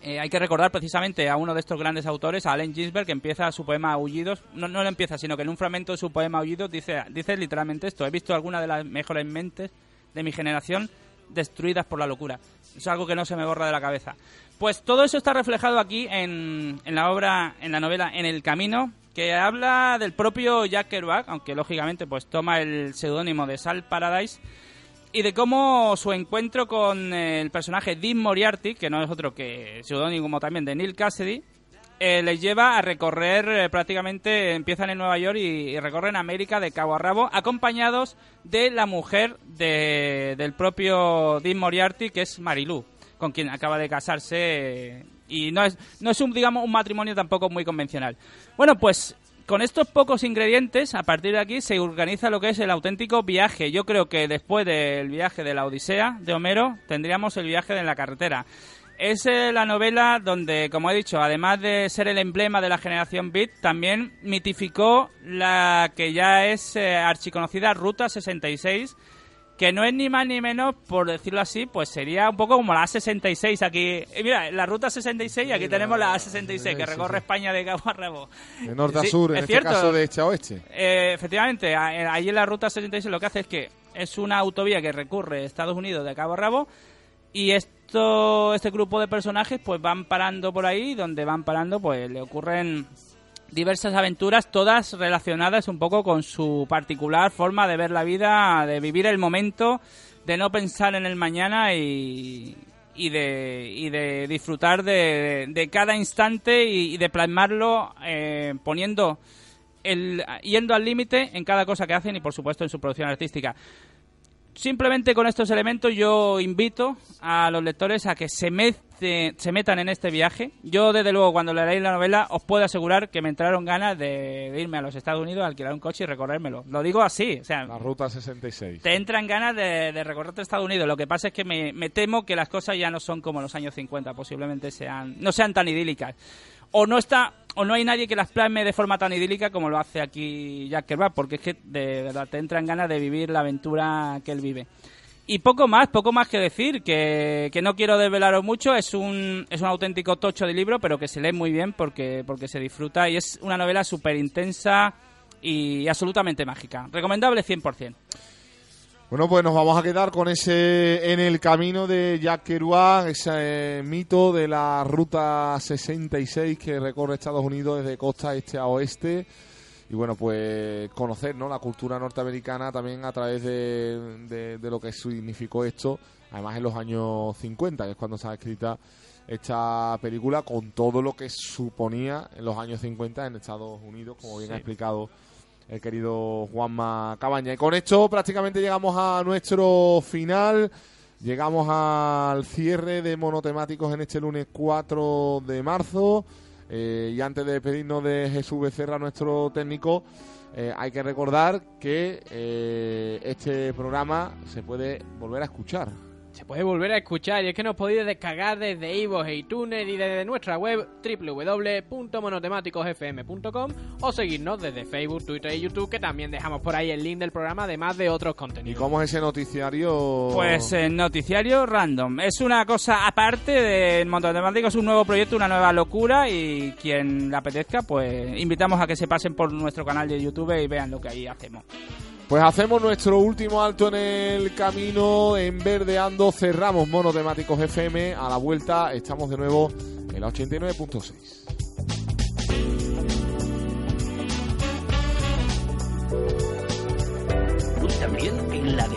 [SPEAKER 6] Eh, hay que recordar precisamente a uno de estos grandes autores, a Allen Ginsberg, que empieza su poema Aullidos, no, no lo empieza, sino que en un fragmento de su poema Aullidos dice, dice literalmente esto, he visto algunas de las mejores mentes de mi generación destruidas por la locura. Es algo que no se me borra de la cabeza. Pues todo eso está reflejado aquí en, en la obra, en la novela En el Camino, que habla del propio Jack Kerouac, aunque lógicamente pues toma el seudónimo de Sal Paradise, y de cómo su encuentro con el personaje Dean Moriarty, que no es otro que seudónimo también de Neil Cassidy, eh, les lleva a recorrer eh, prácticamente, empiezan en Nueva York y, recorren América de cabo a rabo, acompañados de la mujer de, del propio Dean Moriarty, que es Marilou, con quien acaba de casarse. y no es, no es un, digamos, un matrimonio tampoco muy convencional. Bueno, pues con estos pocos ingredientes, a partir de aquí se organiza lo que es el auténtico viaje. Yo creo que después del viaje de la Odisea de Homero, tendríamos el viaje de la carretera. Es eh, la novela donde, como he dicho, además de ser el emblema de la generación Beat, también mitificó la que ya es eh, archiconocida Ruta 66, que no es ni más ni menos, por decirlo así, pues sería un poco como la A66 aquí. mira, la Ruta 66 y aquí tenemos la A66 que recorre España de cabo a rabo.
[SPEAKER 4] De norte a sur, en este caso de este a oeste.
[SPEAKER 6] Eh, efectivamente, ahí en la Ruta 66 lo que hace es que es una autovía que recorre Estados Unidos de cabo a rabo y esto, este grupo de personajes pues van parando por ahí, donde van parando pues le ocurren diversas aventuras, todas relacionadas un poco con su particular forma de ver la vida, de vivir el momento, de no pensar en el mañana y, y, de, y de disfrutar de, cada instante y, de plasmarlo eh, poniendo el, yendo al límite en cada cosa que hacen y por supuesto en su producción artística. Simplemente con estos elementos yo invito a los lectores a que se, se metan en este viaje. Yo, desde luego, cuando leeréis la novela, os puedo asegurar que me entraron ganas de, irme a los Estados Unidos, alquilar un coche y recorrérmelo. Lo digo así, o sea...
[SPEAKER 4] La Ruta 66.
[SPEAKER 6] Te entran ganas de, de recorrerte Estados Unidos. Lo que pasa es que me, me temo que las cosas ya no son como los años 50, posiblemente sean no sean tan idílicas o no está o no hay nadie que las plasme de forma tan idílica como lo hace aquí Jack Kerouac, porque es que de verdad te entran ganas de vivir la aventura que él vive. Y poco más, poco más que decir, que, que no quiero desvelaros mucho, es un, es un auténtico tocho de libro, pero que se lee muy bien porque, porque se disfruta y es una novela súper intensa y absolutamente mágica. Recomendable 100%.
[SPEAKER 4] Bueno, pues nos vamos a quedar con ese en el camino de Jack Kerouac, ese mito de la ruta 66 que recorre Estados Unidos desde costa este a oeste. Y bueno, pues conocer ¿no? la cultura norteamericana también a través de, de, lo que significó esto, además en los años 50, que es cuando se ha escrita esta película, con todo lo que suponía en los años 50 en Estados Unidos, como bien ha explicado el querido Juanma Cabaña. Y con esto prácticamente llegamos a nuestro final. Llegamos al cierre de monotemáticos en este lunes 4 de marzo. Eh, y antes de despedirnos de Jesús Becerra, nuestro técnico, eh, hay que recordar que eh, este programa se puede volver a escuchar
[SPEAKER 5] se puede volver a escuchar y es que nos podéis descargar desde iVoox e iTunes y desde nuestra web www.monotemáticosfm.com o seguirnos desde Facebook, Twitter y YouTube que también dejamos por ahí el link del programa además de otros contenidos.
[SPEAKER 4] ¿Y cómo es ese noticiario?
[SPEAKER 6] Pues el noticiario random. Es una cosa aparte de Monotemáticos, un nuevo proyecto, una nueva locura y quien le apetezca pues invitamos a que se pasen por nuestro canal de YouTube y vean lo que ahí hacemos.
[SPEAKER 4] Pues hacemos nuestro último alto en el camino, en verdeando, cerramos monotemáticos FM. A la vuelta estamos de nuevo en la 89.6.
[SPEAKER 7] También en la de